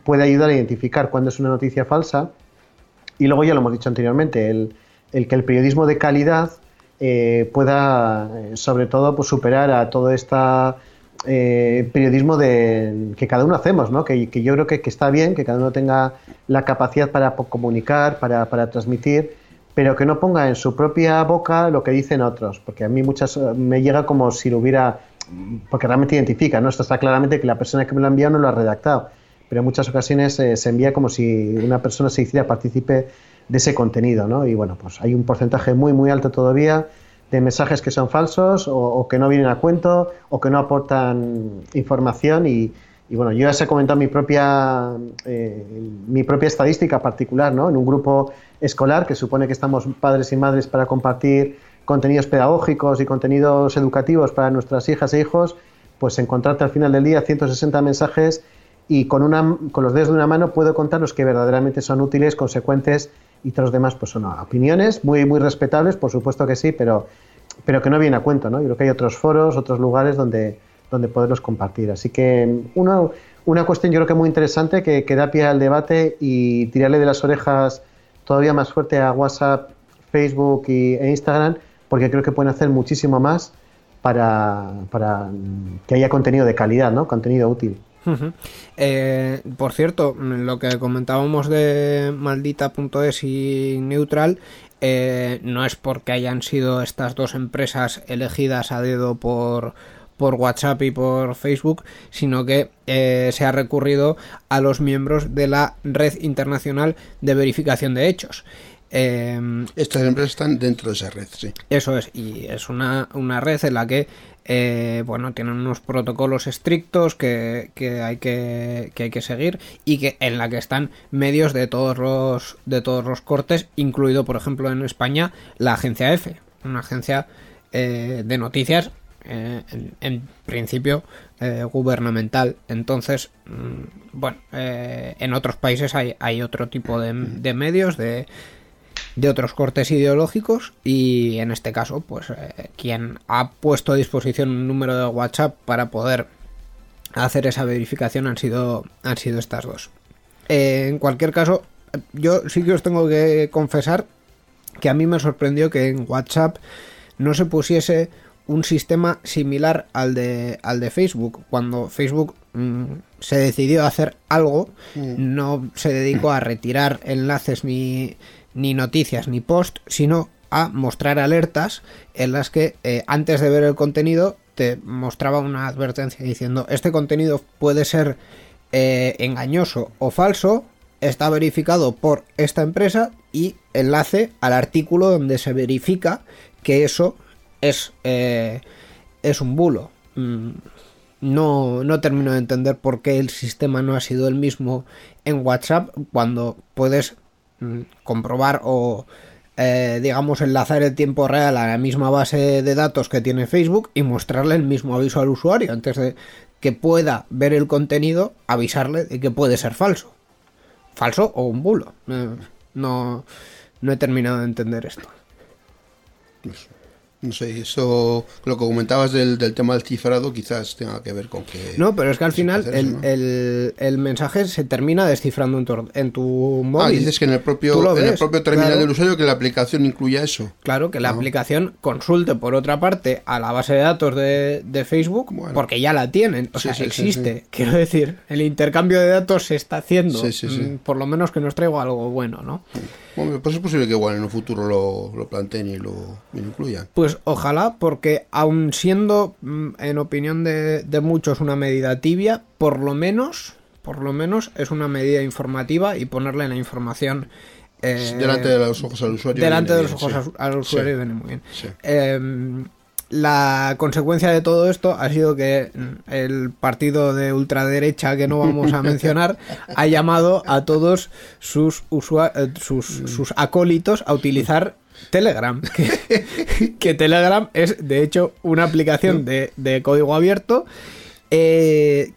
puede ayudar a identificar cuándo es una noticia falsa. Y luego ya lo hemos dicho anteriormente, el, el que el periodismo de calidad eh, pueda, eh, sobre todo, pues, superar a todo este periodismo de, que cada uno hacemos, ¿no? que, que yo creo que, que está bien, que cada uno tenga la capacidad para comunicar, para, para transmitir, pero que no ponga en su propia boca lo que dicen otros, porque a mí muchas eh, me llega como si lo hubiera, porque realmente identifica, ¿no? Esto está claramente que la persona que me lo ha enviado no lo ha redactado, pero en muchas ocasiones eh, se envía como si una persona se hiciera partícipe de ese contenido, ¿no? Y bueno, pues hay un porcentaje muy, muy alto todavía de mensajes que son falsos o, o que no vienen a cuento o que no aportan información y, y bueno, yo ya os he comentado mi propia, eh, mi propia estadística particular, ¿no? En un grupo escolar que supone que estamos padres y madres para compartir contenidos pedagógicos y contenidos educativos para nuestras hijas e hijos, pues encontrarte al final del día 160 mensajes y con, una, con los dedos de una mano puedo contar los que verdaderamente son útiles, consecuentes y todos los demás pues son opiniones muy, muy respetables, por supuesto que sí, pero, pero que no viene a cuento, ¿no? Yo creo que hay otros foros, otros lugares donde, donde poderlos compartir. Así que una, una cuestión yo creo que muy interesante que, que da pie al debate y tirarle de las orejas todavía más fuerte a WhatsApp, Facebook y, e Instagram, porque creo que pueden hacer muchísimo más para, para que haya contenido de calidad, ¿no? Contenido útil. Eh, por cierto, lo que comentábamos de maldita.es y Neutral eh, no es porque hayan sido estas dos empresas elegidas a dedo por, por WhatsApp y por Facebook, sino que eh, se ha recurrido a los miembros de la Red Internacional de Verificación de Hechos. Eh, Estas empresas están dentro de esa red, sí. eso es, y es una, una red en la que, eh, bueno, tienen unos protocolos estrictos que, que hay que, que hay que seguir y que en la que están medios de todos los de todos los cortes, incluido, por ejemplo, en España la agencia F, una agencia eh, de noticias eh, en, principio eh, gubernamental. Entonces, mm, bueno, eh, en otros países hay, hay otro tipo de, de medios, de, de otros cortes ideológicos y en este caso, pues quien ha puesto a disposición un número de WhatsApp para poder hacer esa verificación han sido, han sido estas dos. En cualquier caso, yo sí que os tengo que confesar que a mí me sorprendió que en WhatsApp no se pusiese un sistema similar al de, al de Facebook. Cuando Facebook mm, se decidió a hacer algo, no se dedicó a retirar enlaces ni, ni noticias ni post, sino a mostrar alertas en las que eh, antes de ver el contenido te mostraba una advertencia diciendo este contenido puede ser eh, engañoso o falso, está verificado por esta empresa y enlace al artículo donde se verifica que eso es, eh, es un bulo. Mm, no, no termino de entender por qué el sistema no ha sido el mismo en WhatsApp cuando puedes mm, comprobar o eh, digamos enlazar el tiempo real a la misma base de datos que tiene Facebook y mostrarle el mismo aviso al usuario. Antes de que pueda ver el contenido avisarle de que puede ser falso. Falso o un bulo. Eh, no no he terminado de entender esto No sé, eso, lo que comentabas del, del tema del cifrado quizás tenga que ver con que... No, pero es que al final hacer el, el- el mensaje se termina descifrando en tu, en tu móvil. Ah, dices que en el propio, en el propio terminal claro. del usuario que la aplicación incluya eso. Claro, que la Ah. aplicación consulte por otra parte a la base de datos de, de Facebook, Bueno. porque ya la tienen, o Sí, sea, sí, existe. sí. Quiero decir, el intercambio de datos se está haciendo, Sí, sí, sí. mm, por lo menos que nos traiga algo bueno, ¿no? Bueno, pues es posible que igual en un futuro lo, lo planteen y lo, y lo incluyan. Pues ojalá, porque aun siendo, mm, en opinión de, de muchos, una medida tibia, por lo menos, por lo menos es una medida informativa y ponerle la información eh, delante de los ojos al usuario. delante de los ojos bien, sí. al, al usuario Sí. viene muy bien. Sí. Eh, la consecuencia de todo esto ha sido que el partido de ultraderecha que no vamos a mencionar ha llamado a todos sus, eh, sus, sus acólitos a utilizar Telegram. Que, que Telegram es de hecho una aplicación de, de código abierto. eh,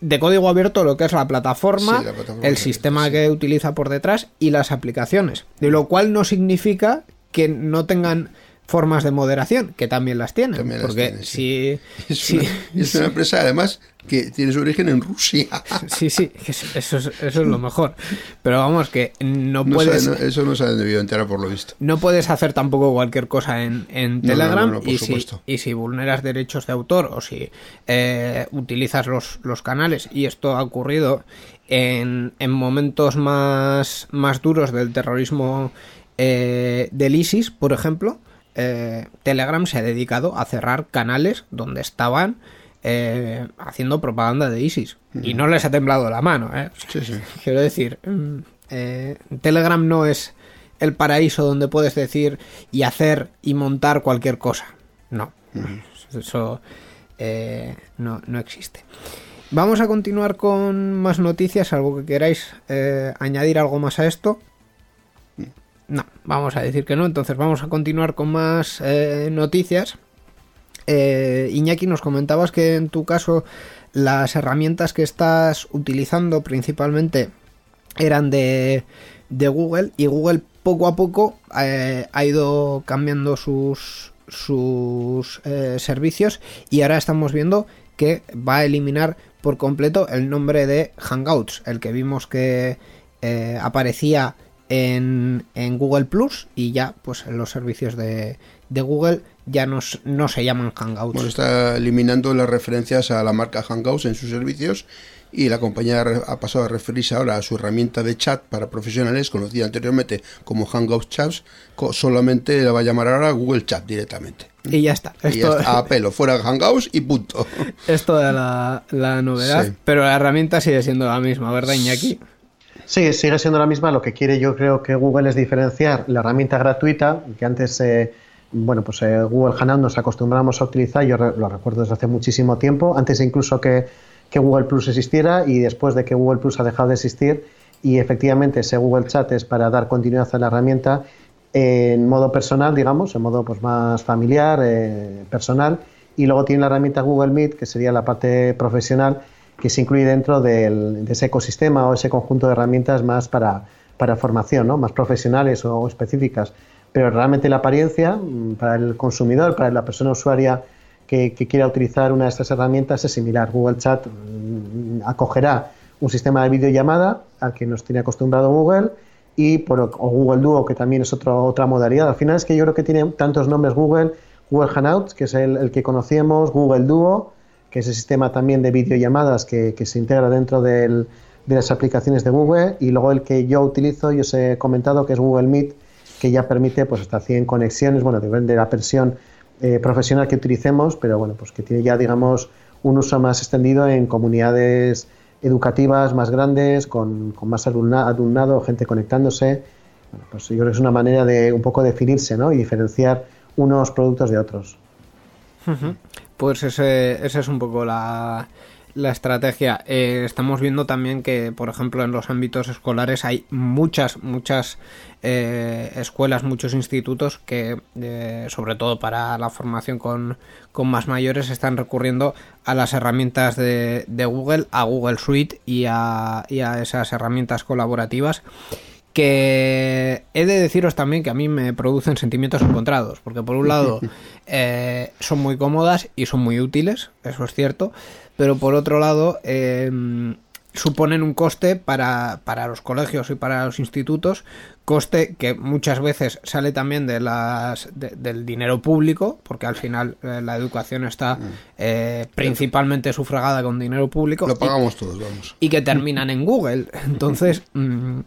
de código abierto lo que es la plataforma, Sí, la plataforma el sistema que utiliza por detrás y las aplicaciones. De lo cual no significa que no tengan formas de moderación, que también las tienen. También las porque tienen, sí. si, Es, si- una, es una empresa además que tiene su origen en Rusia. sí, sí, eso es, eso es lo mejor. Pero vamos, que no, No puedes... no- eso no se han debido enterar por lo visto. No puedes hacer tampoco cualquier cosa en, Telegram no, no, por y, si, supuesto. y si vulneras derechos de autor o si eh, utilizas los, los canales y esto ha ocurrido en, en momentos más, más duros del terrorismo eh, del ISIS, por ejemplo, eh, Telegram se ha dedicado a cerrar canales donde estaban eh, haciendo propaganda de ISIS y no les ha temblado la mano. ¿eh? Sí, sí. Quiero decir, mm, Telegram no es el paraíso donde puedes decir y hacer y montar cualquier cosa. No, eso no, no existe. Vamos a continuar con más noticias, algo que queráis eh, añadir algo más a esto. No, vamos a decir que no, entonces vamos a continuar con más eh, noticias. Eh, Iñaki, nos comentabas que en tu caso las herramientas que estás utilizando principalmente eran de, de Google y Google poco a poco eh, ha ido cambiando sus, sus servicios y ahora estamos viendo que va a eliminar por completo el nombre de Hangouts, el que vimos que aparecía en, en Google Plus y ya pues en los servicios de, de Google ya no, no se llaman Hangouts. Bueno, está eliminando las referencias a la marca Hangouts en sus servicios y la compañía ha pasado a referirse ahora a su herramienta de chat para profesionales, conocida anteriormente como Hangouts Chats, solamente la va a llamar ahora Google Chat directamente. y ya está. Y ya está, a pelo, fuera Hangouts y punto. esto era la, la novedad, Sí. pero la herramienta sigue siendo la misma, ¿verdad, Iñaki? Sí, sigue siendo la misma. Lo que quiere yo creo que Google es diferenciar la herramienta gratuita, que antes, eh, bueno, pues eh, Google Hangout nos acostumbramos a utilizar, yo re- lo recuerdo desde hace muchísimo tiempo, antes incluso que, Google Plus existiera y después de que Google Plus ha dejado de existir y efectivamente ese Google Chat es para dar continuidad a la herramienta en modo personal, digamos, en modo pues más familiar, eh, personal, y luego tiene la herramienta Google Meet, que sería la parte profesional, que se incluye dentro del- de ese ecosistema o ese conjunto de herramientas más para, para formación, ¿no? más profesionales o, específicas. Pero realmente la apariencia mm, para el consumidor, para la persona usuaria que, que quiera utilizar una de estas herramientas es similar. Google Chat mm, acogerá un sistema de videollamada al que nos tiene acostumbrado Google y por, o Google Duo, que también es otro- otra modalidad. Al final es que yo creo que tiene tantos nombres Google, Google Hangouts, que es el, el que conocíamos, Google Duo, que es el sistema también de videollamadas que, que se integra dentro de las aplicaciones de Google, y luego el que yo utilizo, yo os he comentado que es Google Meet, que ya permite pues hasta 100 conexiones, bueno, depende de la versión eh, profesional que utilicemos, pero bueno, pues que tiene ya, digamos, un uso más extendido en comunidades educativas más grandes, con, con más alumna- alumnado, gente conectándose. Bueno, pues yo creo que es una manera de un poco definirse, ¿no? Y diferenciar unos productos de otros. Pues ese, esa es un poco la, la estrategia. Eh, estamos viendo también que, por ejemplo, en los ámbitos escolares hay muchas, muchas eh, escuelas, muchos institutos que, eh, sobre todo para la formación con, con más mayores, están recurriendo a las herramientas de, de Google, a Google Suite y a, y a esas herramientas colaborativas que he de deciros también que a mí me producen sentimientos encontrados, porque por un lado eh, son muy cómodas y son muy útiles, eso es cierto, pero por otro lado eh, suponen un coste para, para los colegios y para los institutos, coste que muchas veces sale también de las de- del dinero público, porque al final eh, la educación está eh, principalmente sufragada con dinero público. Lo y- pagamos todos, vamos. y que terminan en Google. Entonces, mm,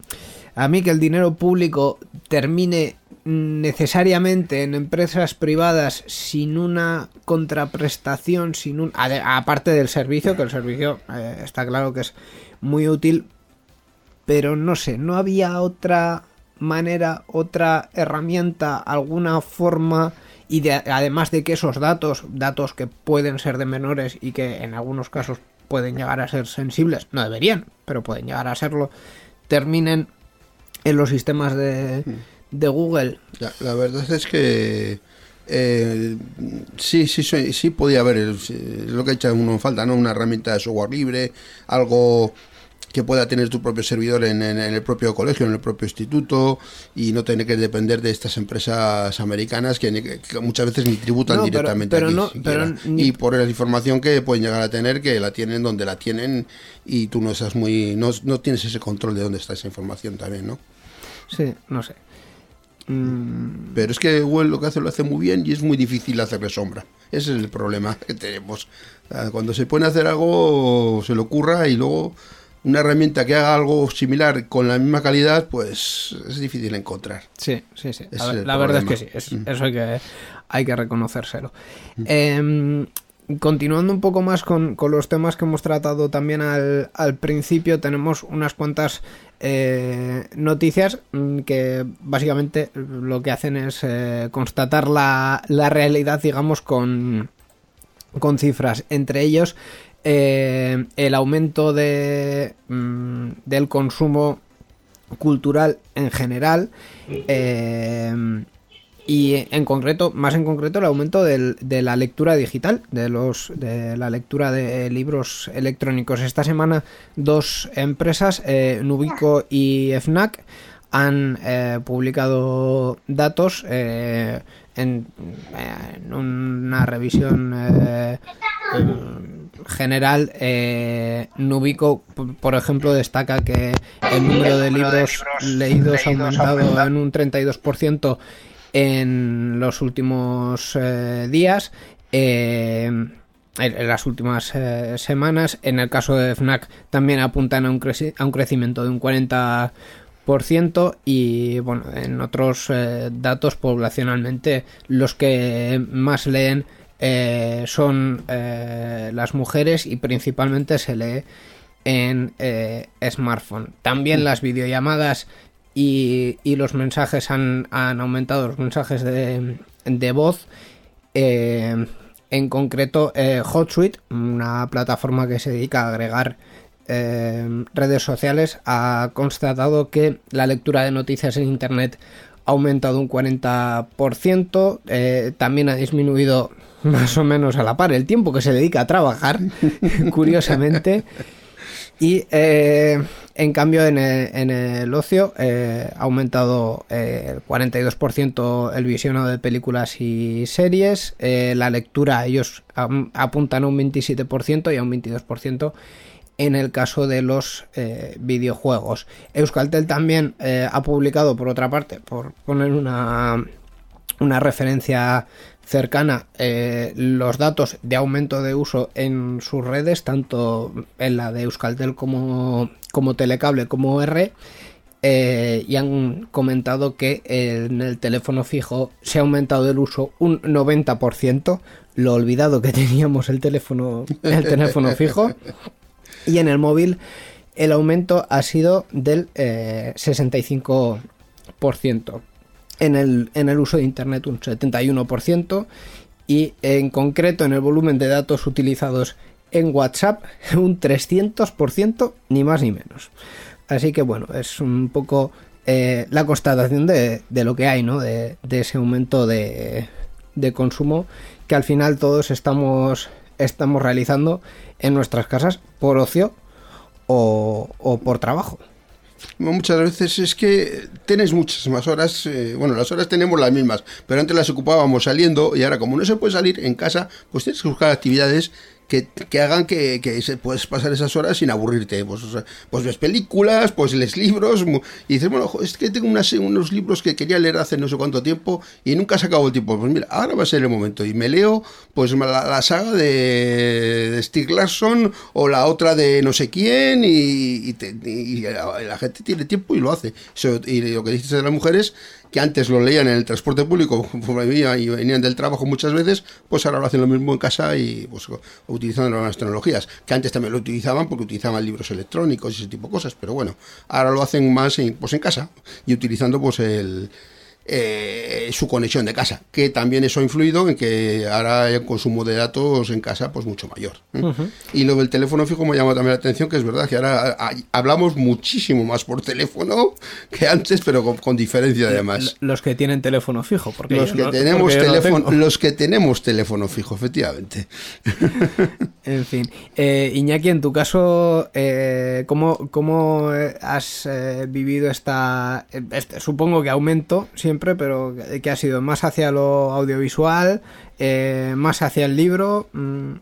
a mí que el dinero público termine necesariamente en empresas privadas sin una contraprestación, sin un aparte del servicio, que el servicio eh, está claro que es muy útil, pero no sé, no había otra manera, otra herramienta, alguna forma y de- además de que esos datos, datos que pueden ser de menores y que en algunos casos pueden llegar a ser sensibles, no deberían, pero pueden llegar a serlo, terminen en los sistemas de, de Google. La verdad es que eh, sí, sí, sí, sí podía haber, es lo que ha hecho uno en falta, ¿no? Una herramienta de software libre, algo que pueda tener tu propio servidor en, en- en el propio colegio, en el propio instituto y no tener que depender de estas empresas americanas que, ni- que muchas veces ni tributan No, pero- directamente pero aquí no- pero ni- y por la información que pueden llegar a tener que la tienen donde la tienen y tú no estás muy no, no tienes ese control de dónde está esa información también, ¿no? Sí, no sé. Mm, Pero es que Google lo que hace lo hace muy bien y es muy difícil hacerle sombra. Ese es el problema que tenemos. Cuando se pone a hacer algo, se le ocurra y luego una herramienta que haga algo similar con la misma calidad, pues es difícil encontrar. Sí, sí, sí. La, verdad es que sí, es- Mm. eso hay que, hay que reconocérselo. Em, continuando un poco más con, con los temas que hemos tratado también al, al principio, tenemos unas cuantas eh, noticias mm, que básicamente lo que hacen es eh, constatar la, la realidad, digamos, con, con cifras. Entre ellos, eh, el aumento de, mm, del consumo cultural en general eh, y en concreto, más en concreto, el aumento del- de la lectura digital, de los de la lectura de libros electrónicos. Esta semana dos empresas, eh, Nubico y FNAC, han eh, publicado datos eh, en, en una revisión eh, general. eh, Nubico, por ejemplo, destaca que el número de libros leídos ha aumentado en un 32% en los últimos eh, días. eh, en las últimas eh, semanas. En el caso de FNAC también apuntan a un, creci- a un crecimiento de un 40% y bueno, en otros eh, datos poblacionalmente los que más leen eh, son las mujeres y principalmente se lee en smartphone. También las videollamadas y, y los mensajes han, han aumentado, los mensajes de, de voz. Eh, en concreto, eh, HotSuite, una plataforma que se dedica a agregar eh, redes sociales, ha constatado que la lectura de noticias en Internet ha aumentado un 40%, eh, también ha disminuido más o menos a la par el tiempo que se dedica a trabajar, curiosamente. Y eh, en cambio en el, ocio eh, ha aumentado eh, el 42% el visionado de películas y series. la lectura ellos apuntan a un 27% y a un 22% en el caso de los videojuegos. Euskaltel también ha publicado, por otra parte, por poner una, una referencia cercana eh, los datos de aumento de uso en sus redes, tanto en la de Euskaltel como, como Telecable como R, eh, y han comentado que en el teléfono fijo se ha aumentado el uso un 90%, lo olvidado que teníamos el teléfono, el teléfono fijo, y en el móvil el aumento ha sido del eh, 65%. En el, en el uso de Internet un 71% y en concreto en el volumen de datos utilizados en WhatsApp un 300% ni más ni menos. Así que bueno, es un poco eh, la constatación de, de lo que hay, ¿no? De, de ese aumento de, de consumo que al final todos estamos, estamos realizando en nuestras casas por ocio o, o por trabajo. Muchas veces es que tienes muchas más horas, eh, bueno, las horas tenemos las mismas, pero antes las ocupábamos saliendo y ahora como no se puede salir en casa, pues tienes que buscar actividades que, hagan que, que se puedes pasar esas horas sin aburrirte. Pues, o sea, pues ves películas, pues lees libros y dices, bueno, es que tengo unas- unos libros que quería leer hace no sé cuánto tiempo y nunca se acabó el tiempo. Pues mira, ahora va a ser el momento y me leo pues la, la saga de, de Stieg Larsson o la otra de no sé quién y, te- y la, gente tiene tiempo y lo hace. Y lo que dices de las mujeres que antes lo leían en el transporte público venían y venían del trabajo muchas veces, pues ahora lo hacen lo mismo en casa y pues utilizando las nuevas tecnologías, que antes también lo utilizaban porque utilizaban libros electrónicos y ese tipo de cosas, pero bueno, ahora lo hacen más en, pues en casa y utilizando pues el eh, su conexión de casa, que también eso ha influido en que ahora hay un consumo de datos en casa pues mucho mayor. ¿eh? Y lo del teléfono fijo me llama también la atención, que es verdad que ahora hay- hablamos muchísimo más por teléfono que antes, pero con, con diferencia además. Los que tienen teléfono fijo, porque Los que, no- tenemos no teléfono, los que tenemos teléfono fijo, efectivamente. En fin, eh, Iñaki, en tu caso, ¿cómo, cómo has vivido esta, este, supongo que aumento siempre, pero que- ha sido más hacia lo audiovisual, eh, más hacia el libro? mm,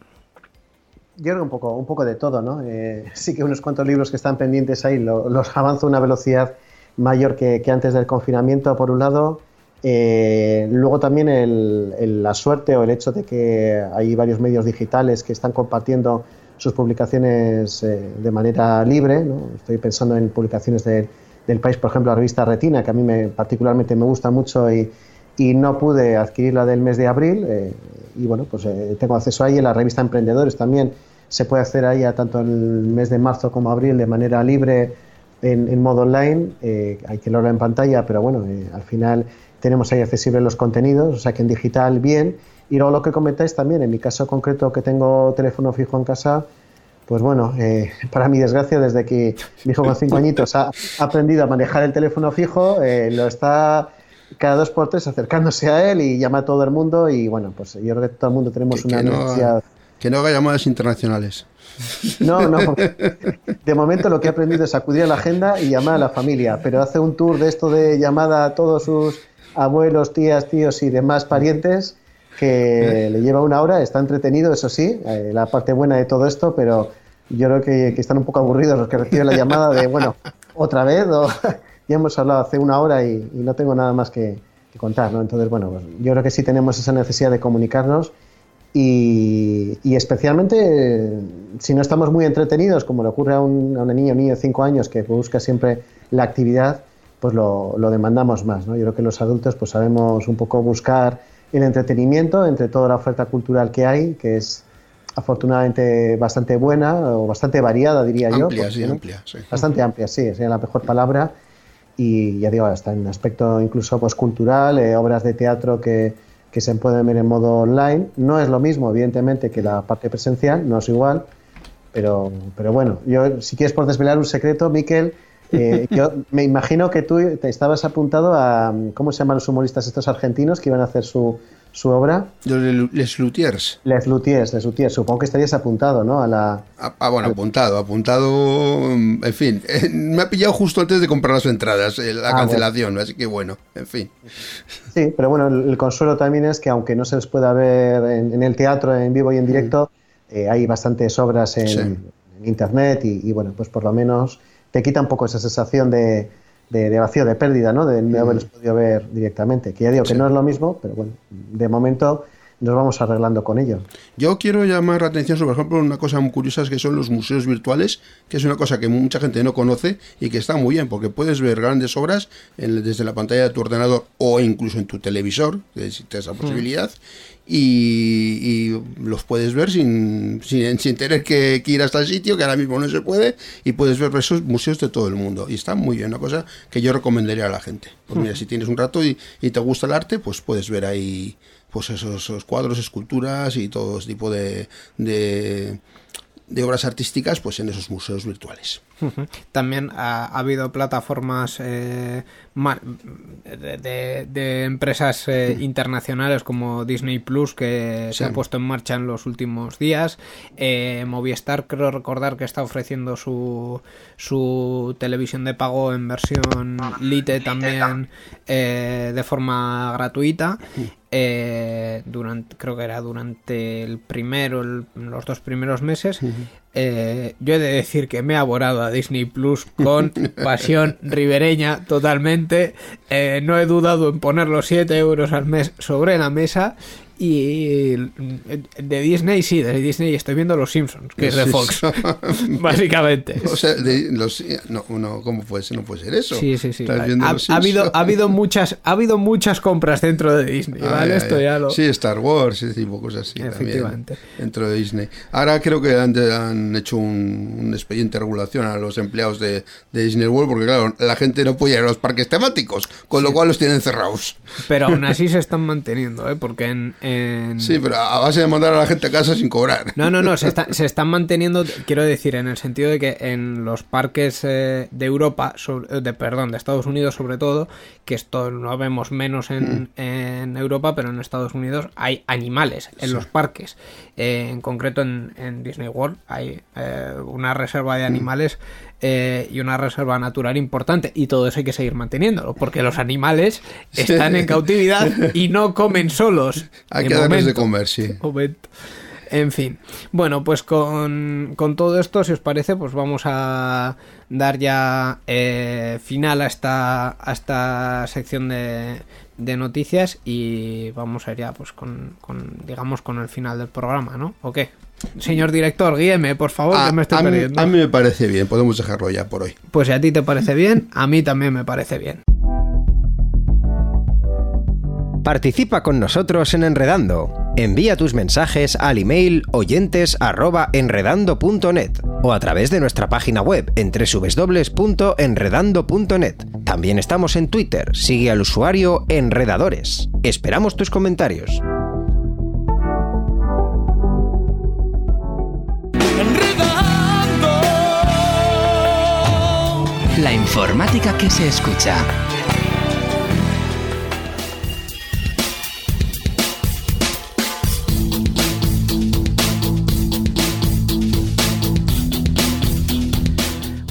Yo creo un poco, un poco de todo, ¿no? Eh, sí que unos cuantos libros que están pendientes ahí lo- los avanzo a una velocidad mayor que, antes del confinamiento, por un lado. Eh, luego también la suerte o el hecho de que hay varios medios digitales que están compartiendo sus publicaciones de manera libre. ¿no? Estoy pensando en publicaciones de- del país, por ejemplo, la revista Retina, que a mí me, particularmente me gusta mucho y, y no pude adquirirla del mes de abril. eh, y bueno, pues eh, tengo acceso ahí en la revista Emprendedores también. Se puede hacer ahí a tanto el mes de marzo como abril de manera libre en, modo online. eh, hay que leerlo en pantalla, pero bueno, al final tenemos ahí accesibles los contenidos, o sea que en digital bien. Y luego lo que comentáis también, en mi caso concreto que tengo teléfono fijo en casa, pues bueno, eh, para mi desgracia, desde que mi hijo con cinco añitos ha, aprendido a manejar el teléfono fijo, eh, lo está cada dos por tres acercándose a él y llama a todo el mundo y bueno, pues yo creo que todo el mundo tenemos Que- una que no- necesidad. Que no haga llamadas internacionales. No, no. De momento lo que he aprendido es acudir a la agenda y llamar a la familia, pero hace un tour de esto de llamada a todos sus abuelos, tías, tíos y demás parientes que le lleva una hora, está entretenido, eso sí, eh, la parte buena de todo esto, pero yo creo que, que están un poco aburridos los que reciben la llamada de, bueno, otra vez, o ya hemos hablado hace una hora y, y no tengo nada más que, que contar, ¿no? Entonces, bueno, pues yo creo que sí tenemos esa necesidad de comunicarnos y, y especialmente eh, si no estamos muy entretenidos, como le ocurre a un, a una niña o niño de 5 años que busca siempre la actividad, pues lo, lo demandamos más. ¿no? Yo creo que los adultos pues sabemos un poco buscar el entretenimiento entre toda la oferta cultural que hay, que es afortunadamente bastante buena o bastante variada, diría yo. Amplia, porque, sí, ¿no? amplia, sí. Bastante amplia, sí, sería la mejor palabra. Y ya digo, está en aspecto incluso pues, cultural, eh, obras de teatro que, que se pueden ver en modo online. No es lo mismo, evidentemente, que la parte presencial, no es igual. Pero, pero bueno, yo, si quieres por desvelar un secreto, Miquel, eh, yo me imagino que tú te estabas apuntado a, ¿cómo se llaman los humoristas estos argentinos que iban a hacer su, su obra? Los Les Luthiers. Les Luthiers, Les Luthiers. Supongo que estarías apuntado, ¿no? A la, Ah, ah, bueno, apuntado, apuntado. mm, En fin, eh, me ha pillado justo antes de comprar las entradas, eh, la Ah, cancelación, así que bueno, en fin. Sí, pero bueno, el, el consuelo también es que aunque no se les pueda ver en, en el teatro en vivo y en directo, eh, hay bastantes obras en, Sí. en internet y, y, bueno, pues por lo menos te quita un poco esa sensación de, de- de vacío, de pérdida, ¿no? De no haberlos podido ver directamente. Que ya digo que no es lo mismo, pero bueno, de momento nos vamos arreglando con ello. Yo quiero llamar la atención sobre, por ejemplo, una cosa muy curiosa que son los museos virtuales, que es una cosa que mucha gente no conoce y que está muy bien, porque puedes ver grandes obras en- desde la pantalla de tu ordenador o incluso en tu televisor, que existe esa posibilidad, y, y los puedes ver sin, sin, sin tener que, que ir hasta el sitio, que ahora mismo no se puede, y puedes ver esos museos de todo el mundo. Y está muy bien, una cosa que yo recomendaría a la gente. Pues mira, si tienes un rato y, y te gusta el arte, pues puedes ver ahí pues esos, esos cuadros, esculturas y todo tipo de, de, de obras artísticas pues en esos museos virtuales. También ha, ha habido plataformas eh, de, empresas eh, internacionales como Disney Plus que se ha puesto en marcha en los últimos días. Eh, Movistar creo recordar que está ofreciendo su, su televisión de pago en versión Lite también de forma gratuita. Eh, durante creo que era durante el primero el- los dos primeros meses eh, yo he de decir que me he aborado a Disney Plus con pasión ribereña totalmente. Eh, no he dudado en poner los 7 euros al mes sobre la mesa. Y de Disney, sí, de Disney estoy viendo Los Simpsons, que es de Fox, básicamente. O sea, de los, no, no, ¿cómo puede ser? No puede ser eso. Sí, sí, sí. Ha, habido, ha habido muchas, ha habido muchas compras dentro de Disney, ¿vale? Esto ya lo. Sí, Star Wars, ese tipo de cosas así. Efectivamente. También, dentro de Disney. Ahora creo que han, han hecho un, un expediente de regulación a los empleados de, de Disney World porque, claro, la gente no puede ir a los parques temáticos, con lo cual los tienen cerrados. Pero aún así se están manteniendo, ¿eh? Porque en- en... Sí, pero a base de mandar a la gente a casa sin cobrar. No, no, no, se, está- se están manteniendo, quiero decir, en el sentido de que en los parques eh, de Europa, sobre- de perdón, de Estados Unidos sobre todo, que esto lo vemos menos en, en Europa, pero en Estados Unidos hay animales en los parques. Eh, en concreto en, en Disney World hay eh, una reserva de animales eh, y una reserva natural importante y todo eso hay que seguir manteniéndolo, porque los animales están en cautividad y no comen solos. Hay que darles de comer, sí. Momento. En fin. Bueno, pues con, con todo esto, si os parece, pues vamos a dar ya eh, final a esta, a esta sección de, de noticias y vamos a ir ya pues con, con, digamos, con el final del programa, ¿no? ¿O qué? Señor director, guíeme, por favor, Ah, que me estoy a, mí, perdiendo. a mí me parece bien, podemos dejarlo ya por hoy. Pues si a ti te parece bien, a mí también me parece bien. Participa con nosotros en Enredando. Envía tus mensajes al email oyentes@enredando.net o a través de nuestra página web en www.enredando.net. También estamos en Twitter. Sigue al usuario Enredadores. Esperamos tus comentarios. La informática que se escucha.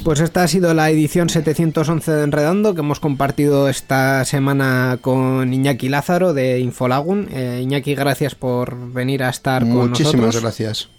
Pues esta ha sido la edición 711 de Enredando que hemos compartido esta semana con Iñaki Lázaro de Infolagun. Eh, Iñaki, gracias por venir a estar con nosotros. Muchísimas gracias.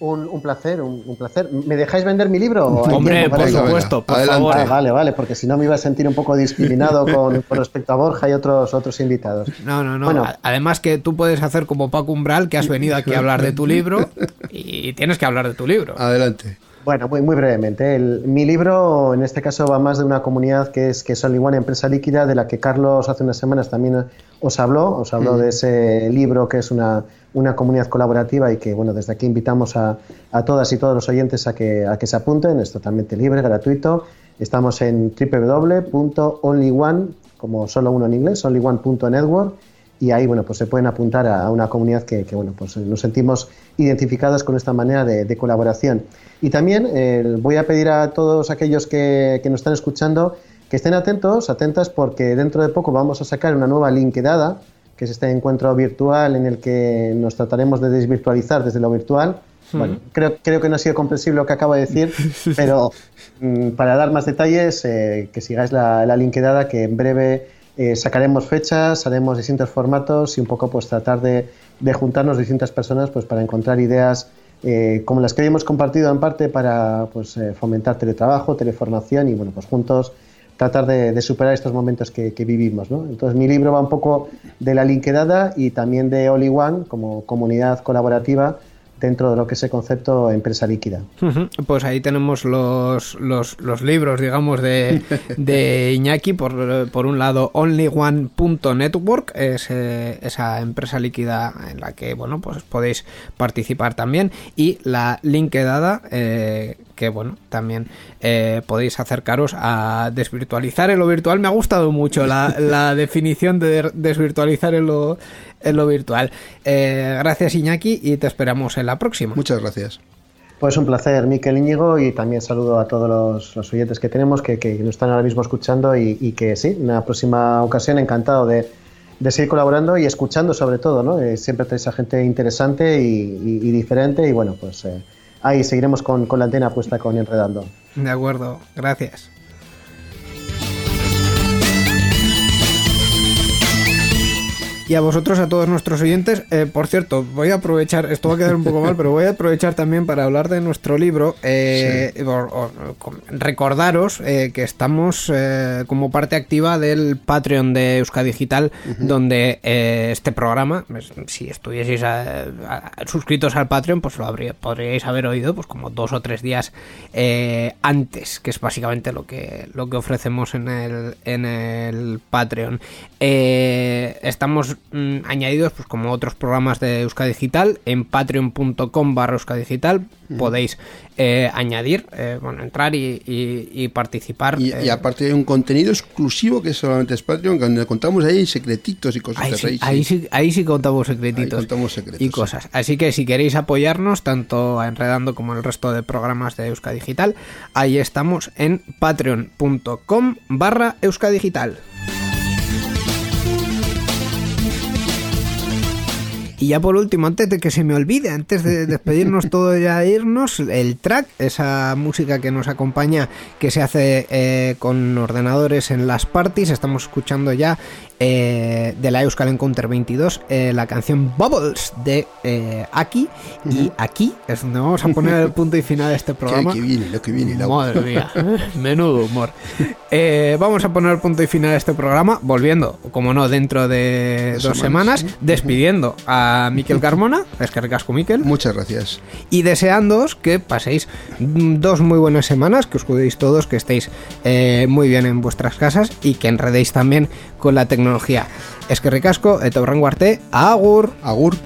Un, un placer, un, un placer. ¿Me dejáis vender mi libro? ¿Hay Hombre, por supuesto, venga, por adelante. favor. Ah, vale, vale, porque si no me iba a sentir un poco discriminado con, con respecto a Borja y otros, otros invitados. No, no, no. Bueno. Además que tú puedes hacer como Paco Umbral, que has venido aquí a hablar de tu libro y tienes que hablar de tu libro. Adelante. Bueno, muy, muy brevemente. El- mi libro, en este caso, va más de una comunidad que es, que es Only One Empresa Líquida, de la que Carlos hace unas semanas también os habló. Os habló de ese libro que es una, una comunidad colaborativa y que, bueno, desde aquí invitamos a, a todas y todos los oyentes a que, a que se apunten. Es totalmente libre, gratuito. Estamos en www.onlyone, como solo uno en inglés, onlyone.network y ahí bueno pues se pueden apuntar a, una comunidad que, que, bueno pues nos sentimos identificados con esta manera de, de colaboración y también eh, voy a pedir a todos aquellos que, que nos están escuchando que estén atentos atentas porque dentro de poco vamos a sacar una nueva linkedada que es este encuentro virtual en el que nos trataremos de desvirtualizar desde lo virtual. Bueno, creo, creo que no ha sido comprensible lo que acabo de decir, pero mm, para dar más detalles, eh, que sigáis la, la linkedada, que en breve eh, sacaremos fechas, haremos distintos formatos y un poco pues tratar de, de juntarnos distintas personas pues para encontrar ideas eh, como las que hemos compartido en parte para pues, eh, fomentar teletrabajo, teleformación y bueno, pues juntos tratar de, de superar estos momentos que, que vivimos. ¿no? Entonces mi libro va un poco de la linkedada y también de in One como comunidad colaborativa dentro de lo que es el concepto empresa líquida. Pues ahí tenemos los, los, los libros, digamos, de, de Iñaki. Por, por un lado, onlyone.network, es eh, esa empresa líquida en la que, bueno, pues podéis participar también. Y la linkedada, eh, que, bueno, también eh, podéis acercaros a desvirtualizar en lo virtual. Me ha gustado mucho la, la definición de desvirtualizar en lo, en lo virtual. Eh, gracias, Iñaki, y te esperamos en la próxima. Muchas gracias. Pues un placer, Miquel Íñigo, y también saludo a todos los, los oyentes que tenemos que, que nos están ahora mismo escuchando y, y que sí, en una próxima ocasión encantado de, de seguir colaborando y escuchando sobre todo, ¿no? Eh, siempre traes a gente interesante y, y- y diferente y bueno, pues eh, ahí seguiremos con, con la antena puesta con Enredando. De acuerdo, gracias. Y a vosotros, a todos nuestros oyentes, eh, por cierto, voy a aprovechar, esto va a quedar un poco mal, pero voy a aprovechar también para hablar de nuestro libro. eh, recordaros eh, que estamos eh, como parte activa del Patreon de Euskadi Digital, donde este programa, pues, si estuvieseis a- a- suscritos al Patreon, pues lo habría, podríais haber oído pues como dos o tres días antes, que es básicamente lo que, lo que ofrecemos en el, en el Patreon. Eh, mm, añadidos pues como otros programas de Euskadi Digital en patreon.com barra Euskadi Digital podéis eh, añadir, eh, bueno, entrar y, y- y participar. Y, eh, y aparte hay un contenido exclusivo que solamente es Patreon, donde contamos ahí secretitos y cosas Ahí sí, ahí, ahí, sí, ahí sí contamos secretitos. Ahí contamos secretos, y cosas. Así que si queréis apoyarnos, tanto a Enredando como en el resto de programas de Euska Digital, ahí estamos en patreon.com barra Euska Digital. Y ya por último, antes de que se me olvide, antes de despedirnos todo ya irnos, el track, esa música que nos acompaña, que se hace eh, con ordenadores en las parties, estamos escuchando ya eh, de la Euskal Encounter 22 eh, la canción Bubbles de eh, Aki, y aquí es donde vamos a poner el punto y final de este programa. que viene, lo que viene. la- Madre mía, menudo humor. Eh, vamos a poner punto y final a este programa, volviendo, como no, dentro de dos semanas, semanas, despidiendo a Miquel Carmona, es que recasco Miquel, Muchas gracias. y deseándoos que paséis mm, dos muy buenas semanas, que os cuidéis todos, que estéis eh, muy bien en vuestras casas y que enredéis también con la tecnología. teknologia. Eskerrik asko eta horrengo arte, agur! Agur!